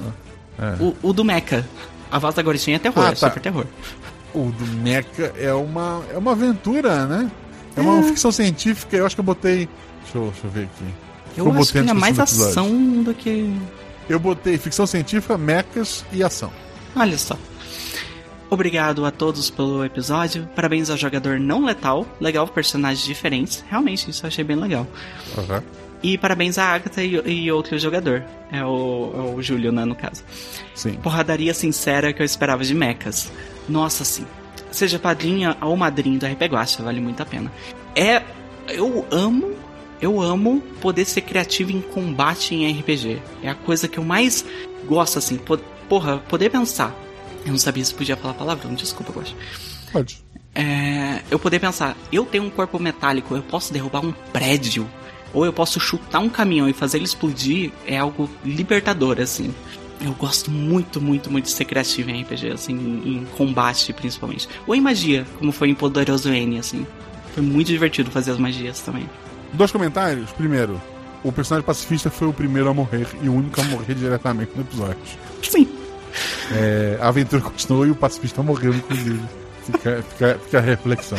É. O, o do Mecha. A voz da garotinha é terror, Ah, é tá. super terror. O do Mecha é uma, é uma aventura, né? É uma ficção científica, eu acho que eu botei. Deixa eu, deixa eu ver aqui. Eu, acho que na ainda mais ação do que. Eu botei ficção científica, mechas e ação. Olha só. Obrigado a todos pelo episódio. Parabéns ao jogador não letal. Legal, personagens diferentes. Realmente, isso eu achei bem legal. Aham. E parabéns a Agatha e, e outro jogador. É o, é o Júlio, né, no caso. Sim. Porradaria sincera que eu esperava de mechas. Nossa, sim. Seja padrinha ou madrinho do RP Guacha, vale muito a pena. É. Eu amo. Eu amo poder ser criativo em combate em RPG. É a coisa que eu mais gosto, assim. Po- Porra, poder pensar. Eu não sabia se podia falar palavrão, desculpa, Guacha. Pode. É, eu poder pensar, eu tenho um corpo metálico, eu posso derrubar um prédio, ou eu posso chutar um caminhão e fazer ele explodir, é algo libertador, assim. Eu gosto muito, muito, muito de ser criativo em RPG, assim, em, combate principalmente. Ou em magia, como foi em Poderoso N, assim. Foi muito divertido fazer as magias também. Dois comentários. Primeiro, o personagem pacifista foi o primeiro a morrer e o único a morrer diretamente no episódio. Sim. É, a aventura continuou e o pacifista morreu, inclusive. Fica, fica, fica a reflexão.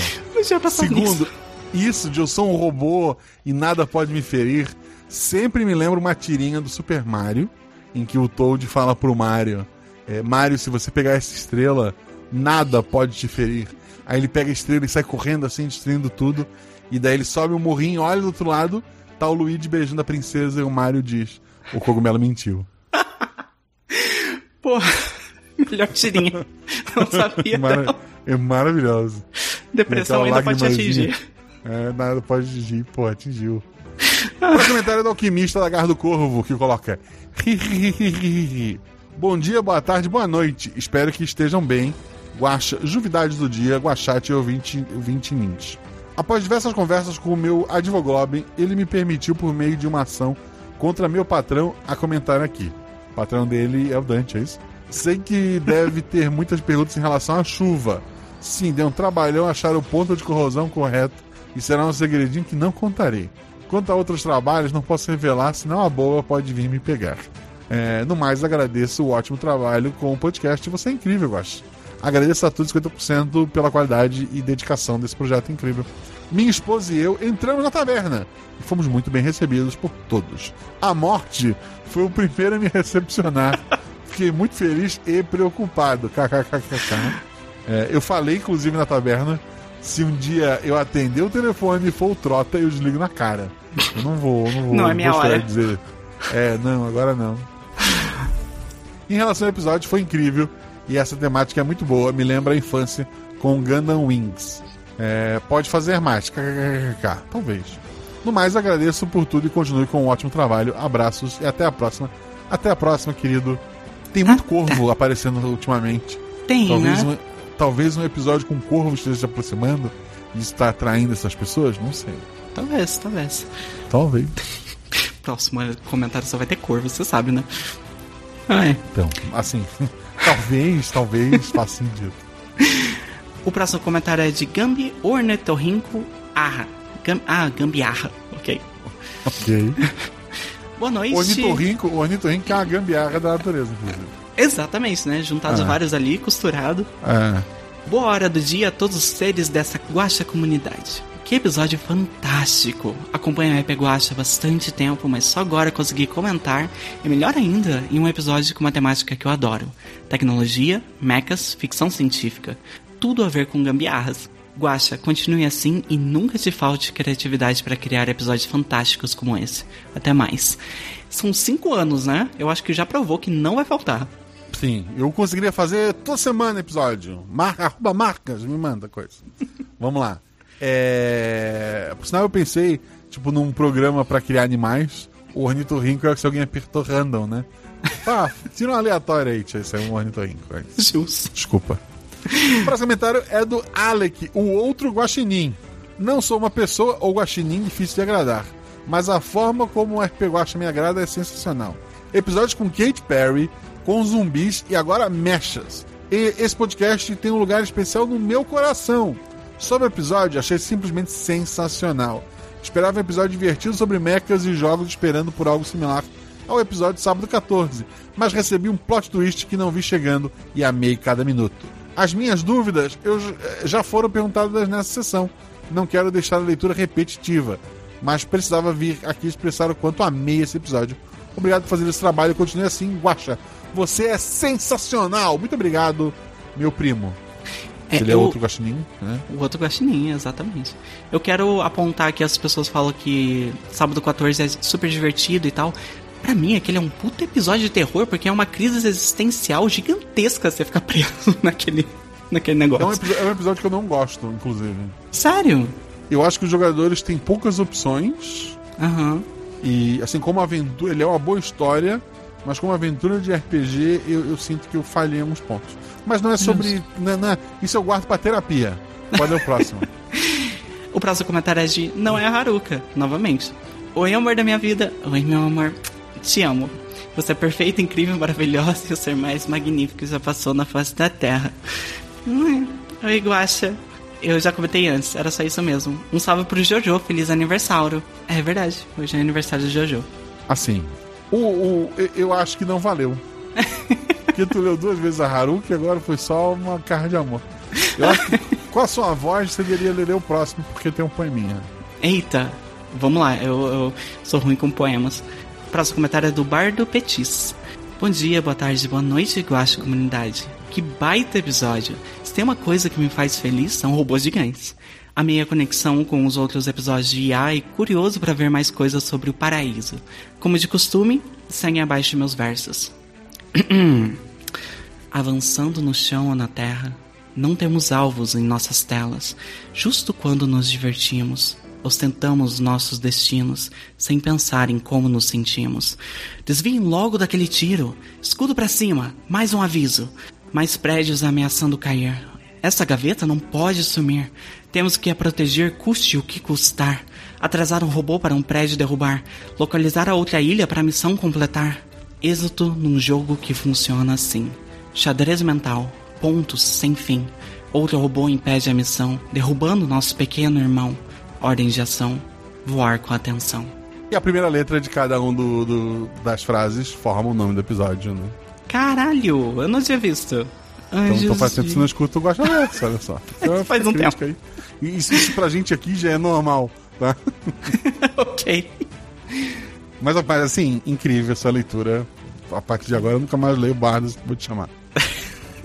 Segundo, isso de eu sou um robô e nada pode me ferir, sempre me lembra uma tirinha do Super Mario, em que o Toad fala pro Mario: é, Mario, se você pegar essa estrela, nada pode te ferir. Aí ele pega a estrela e sai correndo assim, destruindo tudo. E daí ele sobe o morrinho, olha do outro lado, tá o Luigi beijando a princesa e o Mario diz: O cogumelo mentiu. [laughs] Porra, melhor tirinha. [laughs] Não sabia. Mara- não. é maravilhoso. Depressão ainda pode te atingir. É, nada pode atingir. Pô, atingiu. [laughs] Para comentário do alquimista da Garra do Corvo, que coloca. Bom dia, boa tarde, boa noite. Espero que estejam bem. Guaxa, juvidade do dia, Guachate e ouvinte, ouvinte. Após diversas conversas com o meu advoglobin, ele me permitiu, por meio de uma ação contra meu patrão, a comentar aqui. O patrão dele é o Dante, é isso? Sei que deve ter muitas perguntas em relação à chuva. Sim, deu um trabalhão achar o ponto de corrosão correto e será um segredinho que não contarei. Quanto a outros trabalhos, não posso revelar, senão a boa pode vir me pegar. É, no mais, agradeço o ótimo trabalho com o podcast. Você é incrível, eu acho. Agradeço a todos 50% pela qualidade e dedicação desse projeto incrível. Minha esposa e eu entramos na taverna e fomos muito bem recebidos por todos. A morte foi o primeiro a me recepcionar. [laughs] Fiquei muito feliz e preocupado. KKKKK. É, eu falei, inclusive, na taberna, se um dia eu atender o telefone e for o Trota, eu desligo na cara. Eu não vou, não vou. Não é minha vou hora. dizer. É, não, agora não. Em relação ao episódio, foi incrível e essa temática é muito boa. Me lembra a infância com Gundam Wings. É, pode fazer mais. KKKK, talvez. No mais, agradeço por tudo e continue com um ótimo trabalho. Abraços e até a próxima. Até a próxima, querido. Tem muito corvo aparecendo ultimamente. Tem, Talvez, né? um, talvez um episódio com corvo esteja se aproximando e está atraindo essas pessoas? Não sei. Talvez, talvez. Talvez. [laughs] Próximo comentário só vai ter cor, você sabe, né? Ah, é. Então, assim, [laughs] talvez, talvez faça sentido. O próximo comentário é de Gambi Ornetorrinco Arra. Gam ah, Gambiarra. Ok. Ok. [laughs] Boa noite. Ornitorrinco, ornitorrinco é uma gambiarra da natureza, inclusive. Exatamente, né? Juntados Ah. vários ali, costurado. É. Boa hora do dia a todos os seres dessa guacha comunidade. Que episódio fantástico! Acompanho a EP Guacha há bastante tempo, mas só agora consegui comentar, e melhor ainda, em um episódio com uma temática que eu adoro: tecnologia, mechas, ficção científica. Tudo a ver com gambiarras. Guacha, continue assim e nunca te falte criatividade para criar episódios fantásticos como esse. Até mais. São cinco anos, né? Eu acho que já provou que não vai faltar. Sim, eu conseguiria fazer toda semana episódio. Marca, arroba marcas, me manda coisa. [laughs] Vamos lá. É... Por sinal, eu pensei, tipo, num programa pra criar animais. O ornitorrinco é se alguém apertou random, né? Ah, [laughs] tira um aleatório aí, tia. Isso é um ornitorrinco. Justo. Desculpa. O próximo comentário é do Alec, o outro guaxinim. Não sou uma pessoa ou guaxinim difícil de agradar, mas a forma como o RP Guaxa me agrada é sensacional. Episódios com Kate Perry, com zumbis e agora mechas. E esse podcast tem um lugar especial no meu coração. Sobre o episódio, achei simplesmente sensacional. Esperava um episódio divertido sobre mechas e jogos esperando por algo similar ao episódio de sábado 14, mas recebi um plot twist que não vi chegando e amei cada minuto. As minhas dúvidas eu, já foram perguntadas nessa sessão. Não quero deixar a leitura repetitiva, mas precisava vir aqui expressar o quanto amei esse episódio. Obrigado por fazer esse trabalho e continue assim, Guaxa. Você é sensacional! Muito obrigado, meu primo. É, Ele é eu- outro guaxinim, né? O outro guaxinim, exatamente. Eu quero apontar que as pessoas falam que Sábado 14 é super divertido e tal. Pra mim, aquele é um puto episódio de terror, porque é uma crise existencial gigantesca você ficar [laughs] preso naquele, naquele É um, negócio. é um episódio que eu não gosto, inclusive. Sério? Eu acho que os jogadores têm poucas opções. Aham. E assim como a aventura, ele é uma boa história, mas como aventura de RPG, eu, eu sinto que eu falhei em alguns pontos. Mas não é sobre. Não, é- não é- isso eu guardo pra terapia. Pode ler o próximo. [laughs] O próximo comentário é de Não é a Haruka, novamente. Oi, amor da minha vida. Oi, meu amor. Te amo. Você é perfeita, incrível, maravilhosa e o ser mais magnífico que já passou na face da Terra. Hum, Oi, Guaxa. Eu já comentei antes, era só isso mesmo. Um salve pro Jojo, feliz aniversário. É verdade, hoje é aniversário do Jojo. Assim, o, o- eu- acho que não valeu. [laughs] Porque tu leu duas vezes a Haruki e agora foi só uma carta de amor. Eu acho que com a sua voz você deveria ler o próximo, porque tem um poeminha. Eita, vamos lá, eu, eu sou ruim com poemas. Próximo comentário é do Bardo Petis. Bom dia, boa tarde, boa noite, Guacha Comunidade. Que baita episódio. Se tem uma coisa que me faz feliz, são robôs gigantes. A conexão com os outros episódios de IA e curioso para ver mais coisas sobre o paraíso. Como de costume, segue abaixo meus versos. [clears throat] Avançando no chão ou na terra, não temos alvos em nossas telas. Justo quando nos divertimos, ostentamos nossos destinos, sem pensar em como nos sentimos. Desviem logo daquele tiro. Escudo para cima, mais um aviso. Mais prédios ameaçando cair. Essa gaveta não pode sumir. Temos que a proteger, custe o que custar. Atrasar um robô para um prédio derrubar. Localizar a outra ilha para a missão completar. Êxito num jogo que funciona assim. Xadrez mental, pontos sem fim. Outro robô impede a missão, derrubando nosso pequeno irmão. Ordem de ação, voar com atenção. E a primeira letra de cada um do, do- das frases forma o nome do episódio, né? Caralho, eu não tinha visto. Ai, Então, faz Jesus. tempo que você não escuta o Gosta Verso, olha só. [laughs] Então, Faz um crítica aí. Isso, isso pra gente aqui já é normal, tá? [laughs] ok. Mas, rapaz, assim, incrível essa leitura. A partir de agora eu nunca mais leio Bardos, vou te chamar. [laughs]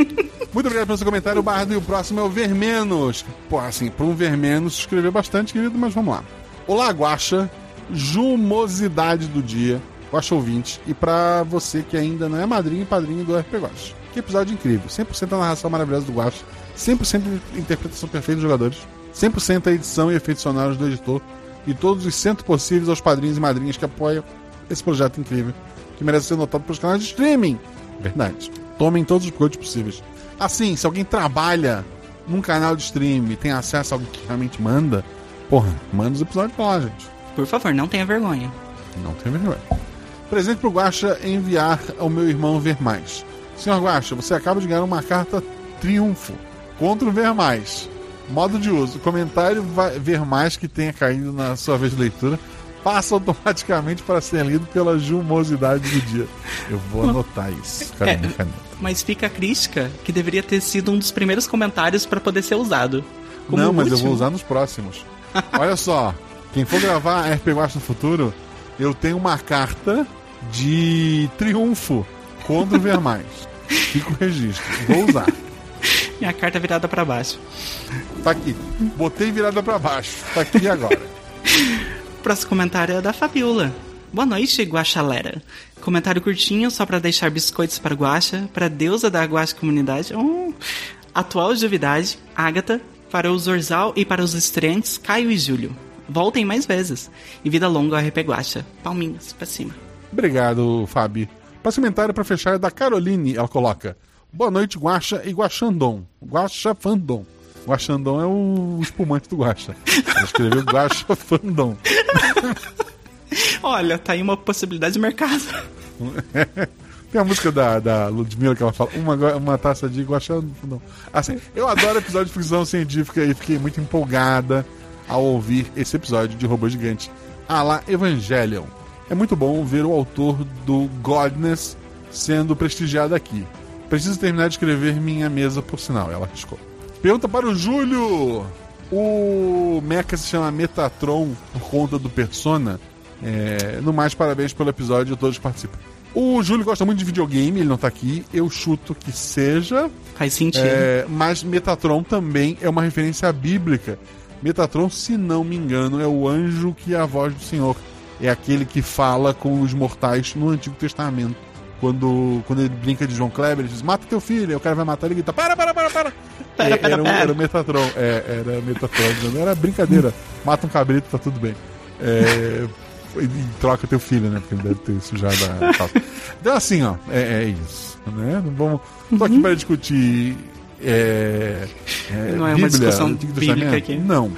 Muito obrigado pelo seu comentário, Bardo. E o próximo é o Vermenos. Pô, assim, para um Vermenos se bastante, querido, mas vamos lá. Olá, Guaxa. Jumosidade do dia. Guaxa ouvinte. E pra você que ainda não é madrinho e padrinho do RP Guaxa. Que episódio incrível. 100% a narração maravilhosa do Guaxa. 100% de interpretação perfeita dos jogadores. 100% a edição e efeitos sonoros do editor. E todos os centos possíveis aos padrinhos e madrinhas que apoiam esse projeto incrível. Que merece ser notado pelos canais de streaming. Verdade. Tomem todos os produtos possíveis. Assim, se alguém trabalha num canal de stream e tem acesso a algo que realmente manda, porra, manda os episódios pra lá, gente. Por favor, não tenha vergonha. Não tem vergonha. Presente pro Guaxa enviar ao meu irmão Ver Mais. Senhor Guaxa, você acaba de ganhar uma carta triunfo contra o Ver Mais. Modo de uso. Comentário Ver Mais que tenha caído na sua vez de leitura passa automaticamente para ser lido pela jumosidade do dia. Eu vou anotar isso. [laughs] Cadê É. minha caneta? Mas fica a crítica que deveria ter sido um dos primeiros comentários pra poder ser usado. Não, mas eu último. vou usar nos próximos. [laughs] Olha só, quem for gravar RP Guacha no futuro, eu tenho uma carta de triunfo contra o Ver Mais. Fica o registro. Vou usar. [laughs] Minha carta virada pra baixo. Tá aqui. Botei virada pra baixo. Tá aqui agora. [laughs] Próximo comentário é da Fabiola. Boa noite, Guaxalera. Comentário curtinho, só pra deixar biscoitos para Guaxa, pra deusa da Guaxa Comunidade. Oh. Atual Juvidade, Ágata, para o Zorzal e para os estreantes, Caio e Júlio. Voltem mais vezes. E vida longa ao RP Guaxa. Palminhas pra cima. Obrigado, Fabi. Próximo comentário pra fechar é da Caroline. Ela coloca: Boa noite, Guaxa e Guaxandon. Guaxa Fandom. Guaxandon é o espumante do Guaxa. Ela escreveu Guaxa Fandom. [laughs] Olha, tá aí uma possibilidade de mercado. [laughs] Tem a música da, da Ludmilla que ela fala, uma, uma taça de guaxandão. Assim, eu adoro episódio de ficção científica e fiquei muito empolgada ao ouvir esse episódio de Robô Gigante. Ah lá, Evangelion. É muito bom ver o autor do Godness sendo prestigiado aqui. Preciso terminar de escrever minha mesa, por sinal. Ela riscou. Pergunta para o Júlio. O Mecha se chama Metatron por conta do Persona. É, no mais, parabéns pelo episódio a todos que participam. O Júlio gosta muito de videogame, ele não tá aqui. Eu chuto que seja. Faz sentido. É, mas Metatron também é uma referência bíblica. Metatron, se não me engano, é o anjo que é a voz do Senhor. É aquele que fala com os mortais no Antigo Testamento. Quando, quando ele brinca de João Kleber, ele diz: Mata teu filho. Aí o cara vai matar ele e grita: Para, para, para, para. É, era, o- pera. era o Metatron. É, era Metatron. Era brincadeira. Mata um cabrito, tá tudo bem. É, e troca teu filho, né? Porque ele deve ter sujado a calça. Então, assim, ó, é, é isso. Né? Não vamos. Tô aqui para discutir. É, é, Não é uma discussão bíblica aqui. Não.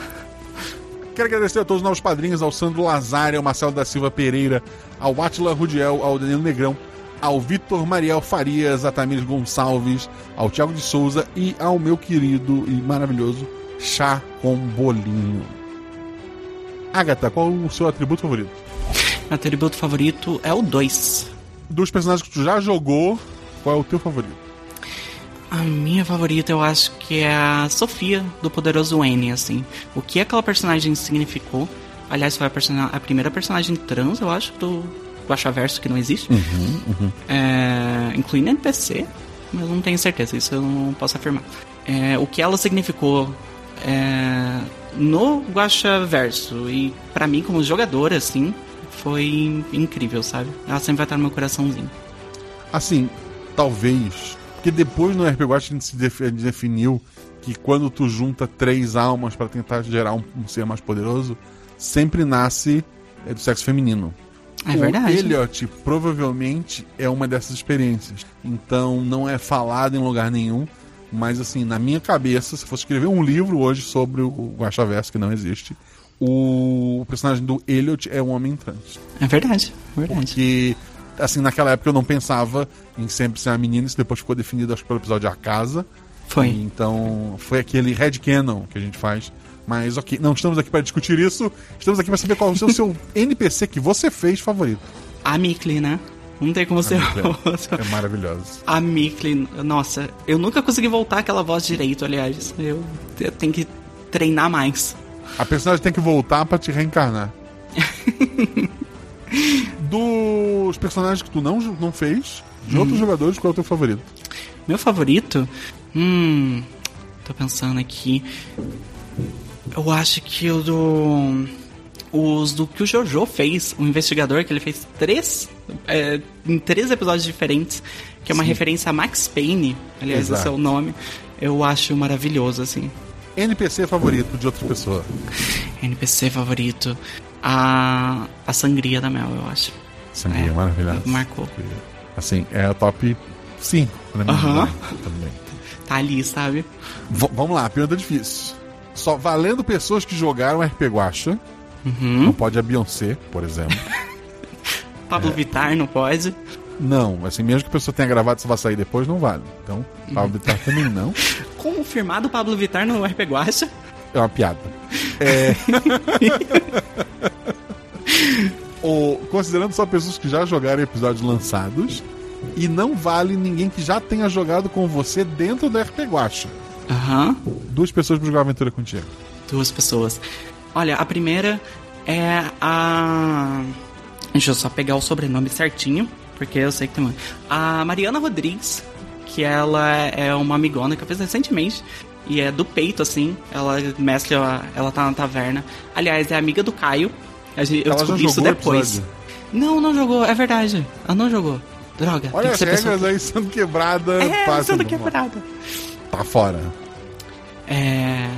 Quero agradecer a todos os novos padrinhos, ao Sandro Lazari, ao Marcelo da Silva Pereira, ao Atila Rudiel, ao Danilo Negrão, ao Vitor Mariel Farias, a Tamires Gonçalves, ao Thiago de Souza e ao meu querido e maravilhoso Chá com Bolinho. Agatha, qual o seu atributo favorito? Meu atributo favorito é o 2. Dos personagens que tu já jogou, qual é o teu favorito? A minha favorita eu acho que é a Sofia do Poderoso N, assim. O que aquela personagem significou. Aliás, foi a, persona- a primeira personagem trans, eu acho, do Guaxaverso que não existe. É, incluindo NPC, mas não tenho certeza, isso eu não posso afirmar. É, o que ela significou é, no Guaxaverso e pra mim como jogadora, assim, foi incrível, sabe? Ela sempre vai estar no meu coraçãozinho. Assim, talvez. Porque depois no RPG Watch a gente se definiu que quando tu junta três almas pra tentar gerar um, um ser mais poderoso, sempre nasce é, do sexo feminino. É o verdade. Elliot provavelmente é uma dessas experiências. Então não é falado em lugar nenhum. Mas assim, na minha cabeça, se fosse escrever um livro hoje sobre o Guaxaverso, que não existe, o personagem do Elliot é um homem trans. É verdade, é verdade. Porque, assim, naquela época eu não pensava em sempre ser uma menina, isso depois ficou definido, acho que pelo episódio A Casa. Foi. Então, foi aquele headcanon que a gente faz. Mas, ok, não estamos aqui para discutir isso, estamos aqui para saber qual é o seu, [laughs] seu NPC que você fez favorito. A Mikli, né? Não tem como ser outro. É maravilhoso. A Mikli, nossa, eu nunca consegui voltar aquela voz direito, aliás. Eu, eu tenho que treinar mais. A personagem tem que voltar para te reencarnar. [laughs] Dos personagens que tu não, não fez, de outros jogadores, qual é o teu favorito? Meu favorito? Hum. Tô pensando aqui. Eu acho que o do. Os do que o Jojo fez, o investigador, que ele fez três. é, em três episódios diferentes, que é uma referência a Max Payne, aliás, esse é Exato. o nome. Eu acho maravilhoso, assim. NPC favorito de outra pessoa. NPC favorito. A. A Sangria da Mel, eu acho. Sangria, É, maravilhoso. marcou. Assim, é a top 5 pra mim. Também. Tá ali, sabe? V- vamos lá, pergunta difícil. Só valendo pessoas que jogaram RP Guacha. Uhum. Não pode a Beyoncé, por exemplo. [laughs] Pablo Vittar não pode. não, assim, mesmo que a pessoa tenha gravado se vai sair depois, não vale. Então, Pablo Vittar também não. [laughs] Confirmado Pablo Vittar no RP Guacha. É uma piada. É... [laughs] o, considerando só pessoas que já jogaram episódios lançados. E não vale ninguém que já tenha jogado com você dentro do RP Guacha. Aham. Duas pessoas pra jogar aventura contigo. Duas pessoas. Olha, a primeira é a. Deixa eu só pegar o sobrenome certinho, porque eu sei que tem uma. A Mariana Rodrigues, que ela é uma amigona que eu fiz recentemente. E é do peito, assim. Ela mescla. Ela tá na taverna. Aliás, é amiga do Caio. A gente- Eu Ela descobri isso depois. Não, não jogou, é verdade. Ela não jogou. Droga, Olha as ser pessoa. regras aí sendo quebrada. É, sendo quebrada. Tá fora. É.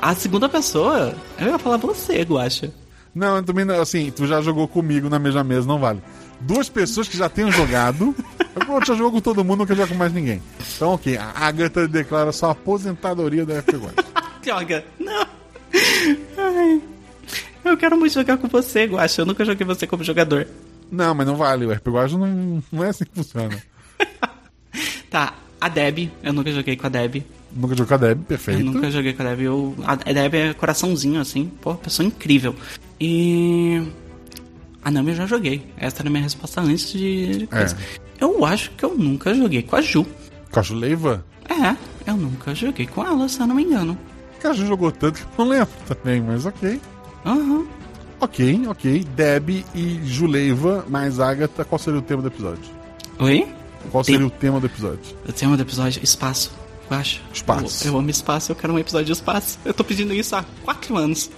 A segunda pessoa, eu ia falar você, Guacha. Não, também não, assim, tu já jogou comigo na mesma mesa, não vale. Duas pessoas que já tenham jogado. [laughs] eu já jogo com todo mundo, não quero jogar com mais ninguém. Então, ok, a Agatha declara sua aposentadoria da FP Guacha. [laughs] Droga, não. Ai. Eu quero muito jogar com você, Guacha. Eu nunca joguei você como jogador. Não, mas não vale, o RP Guacha não, não é assim que funciona. [laughs] Tá, a Deb. Eu nunca joguei com a Deb. Nunca jogou com a Deb, Eu perfeito. nunca joguei com a Deb. Eu, a Deb é coraçãozinho, assim. Pô, pessoa incrível. E. A Nami eu já joguei. Essa era a minha resposta antes de. É. Eu acho que eu nunca joguei com a Ju. Com a Juleiva? É, eu nunca joguei com ela, se eu não me engano. Cara, já jogou tanto que eu não lembro também, mas ok. Aham. Ok, ok. Deb e Juleiva mais Agatha, qual seria o tema do episódio? Oi? Qual Tem- seria o tema do episódio? O tema do episódio, espaço. Eu acho. Espaço. Eu, eu amo espaço, eu quero um episódio de espaço. Eu tô pedindo isso há quatro anos.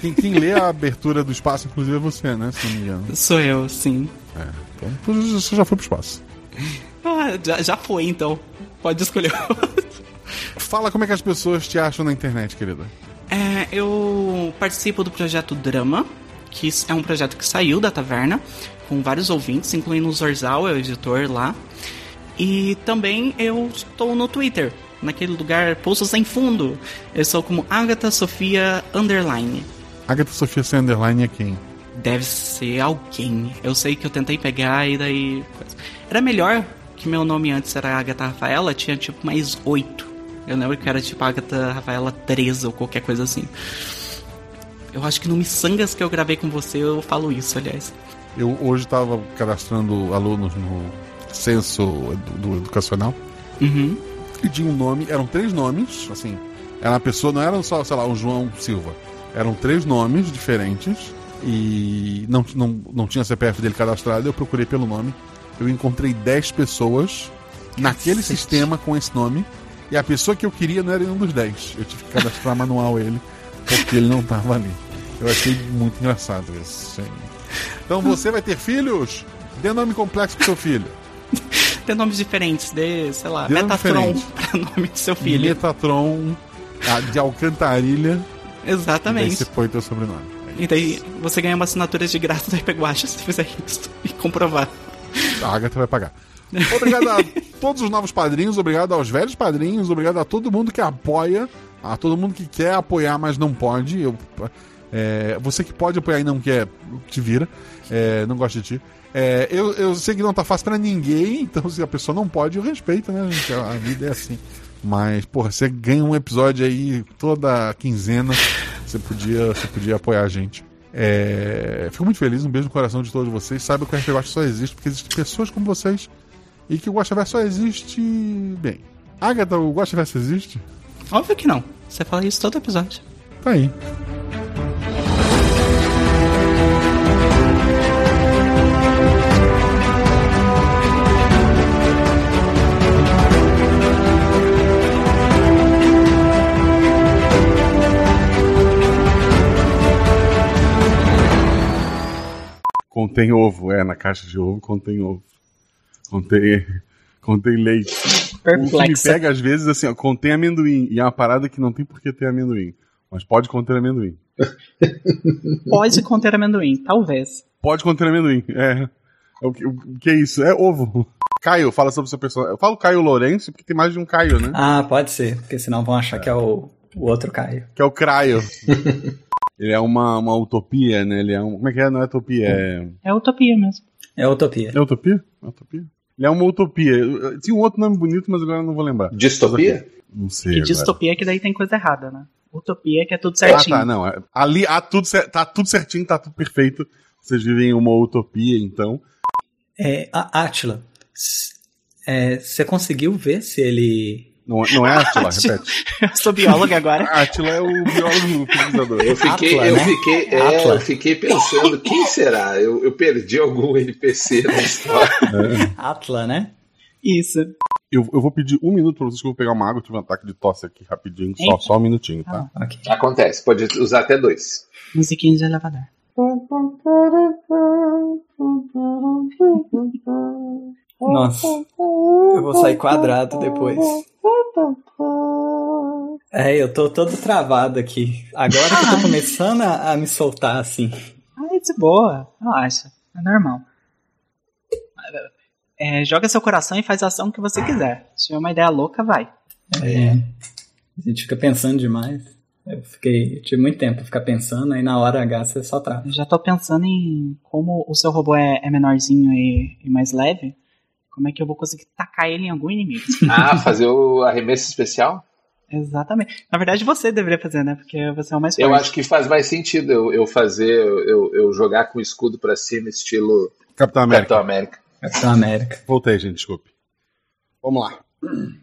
Quem, quem lê a abertura do espaço, inclusive, é você, né? Se não me engano. Sou eu, sim. Então, você já foi pro espaço. Ah, já, já foi, então. Pode escolher. Fala como é que as pessoas te acham na internet, querida. É, eu participo do projeto Drama, que é um projeto que saiu da taverna, com vários ouvintes, incluindo o Zorzal, é o editor lá. E também eu estou no Twitter, naquele lugar Poços Sem Fundo. Eu sou como Agatha Sofia Underline. Agatha Sofia sem underline é quem? Deve ser alguém. Eu sei que eu tentei pegar e daí. Era melhor que meu nome antes era Agatha Rafaela, tinha tipo mais oito. Eu lembro que era tipo Agatha Rafaela 13 ou qualquer coisa assim. Eu acho que no Missangas que eu gravei com você eu falo isso, aliás. Eu hoje estava cadastrando alunos no censo do, do educacional Uhum. Tinha um nome, eram três nomes, assim, era uma pessoa, não era só, sei lá, o João Silva, eram três nomes diferentes e não, não, não tinha CPF dele cadastrado, eu procurei pelo nome, eu encontrei 10 pessoas naquele Cacete. sistema com esse nome e a pessoa que eu queria não era nenhum dos 10, eu tive que cadastrar manual ele porque ele não estava ali. Eu achei muito engraçado isso. sim. Então você vai ter filhos? Dê nome complexo pro seu filho. Tem nomes diferentes, de, sei lá, nome Metatron pra nome do seu filho. Metatron de Alcantarilha. E Exatamente. você põe teu sobrenome. É E daí você ganha uma assinatura de graça do Watch se fizer isso e comprovar. A Agatha vai pagar. Obrigado a todos os novos padrinhos, obrigado aos velhos padrinhos, obrigado a todo mundo que apoia, a todo mundo que quer apoiar, mas não pode. Eu, é, você que pode apoiar e não quer, te vira. É, não gosta de ti. É, eu, eu sei que não tá fácil pra ninguém, então se a pessoa não pode, eu respeito, né, gente? A, vida é assim. Mas, porra, você ganha um episódio aí toda quinzena, você podia, você podia apoiar a gente. É, fico muito feliz, um beijo no coração de todos vocês. Saiba que o RPG só existe porque existem pessoas como vocês e que o Guaxaverso só existe. Bem, Agatha, o Guaxaverso existe? Óbvio que não. Você fala isso todo episódio. Tá aí. Contém ovo, é, na caixa de ovo contém ovo. Contém, [laughs] contém leite. O que me Perplexa. pega às vezes assim, ó, contém amendoim. E é uma parada que não tem por que ter amendoim. Mas pode conter amendoim. [laughs] Pode conter amendoim, talvez. Pode conter amendoim. É. É O que, o que é isso? É ovo. Caio, fala sobre o seu personagem. Eu falo Caio Lourenço porque tem mais de um Caio, né? Ah, pode ser, porque senão vão achar que é o, o outro Caio. Que é o Craio. [laughs] Ele é uma, uma utopia, né? Ele é um. Como é que é? Não é utopia, é. É utopia mesmo. É utopia. É utopia? É utopia? Ele é uma utopia. Tinha um outro nome bonito, mas agora eu não vou lembrar. Distopia? Não sei. E agora. distopia que daí tem coisa errada, né? Utopia que é tudo Ah, certinho. tá, não. é- Ali ah, tudo, tá tudo certinho, tá tudo perfeito. Vocês vivem em uma utopia, então. É, Atila, s- é, você conseguiu ver se ele. Não, não é [laughs] Atila, repete. Eu sou bióloga agora. Atila é o biólogo pesquisador. Eu fiquei, Atla, eu né? fiquei, é, eu fiquei pensando, quem será? Eu, eu perdi algum NPC na história. [laughs] Atla, né? Isso. Eu, eu vou pedir um minuto pra vocês que eu vou pegar uma água. Eu tive um ataque de tosse aqui rapidinho. Só, só um minutinho, tá? Ok. Acontece, pode usar até dois. Musiquinha de elevador. [laughs] Nossa, eu vou sair quadrado depois. É, eu tô todo travado aqui. Agora que eu tô [laughs] começando a, a me soltar assim. Ai, de boa. Relaxa. É normal. É, joga seu coração e faz a ação que você quiser. Se tiver uma ideia louca, vai. É, a gente fica pensando demais. Eu fiquei, eu tive muito tempo pra ficar pensando, aí na hora H você só trava. Eu já tô pensando em como o seu robô é, é menorzinho e, e mais leve. Como é que eu vou conseguir tacar ele em algum inimigo? [laughs] Ah, fazer o arremesso especial? Exatamente. Na verdade, você deveria fazer, né? Porque você é o mais forte. Eu acho que faz mais sentido eu, eu fazer, eu, eu jogar com o escudo pra cima, estilo Capitão América. Capitão América. Capitão América. Voltei, gente, desculpe. Vamos lá. Hum.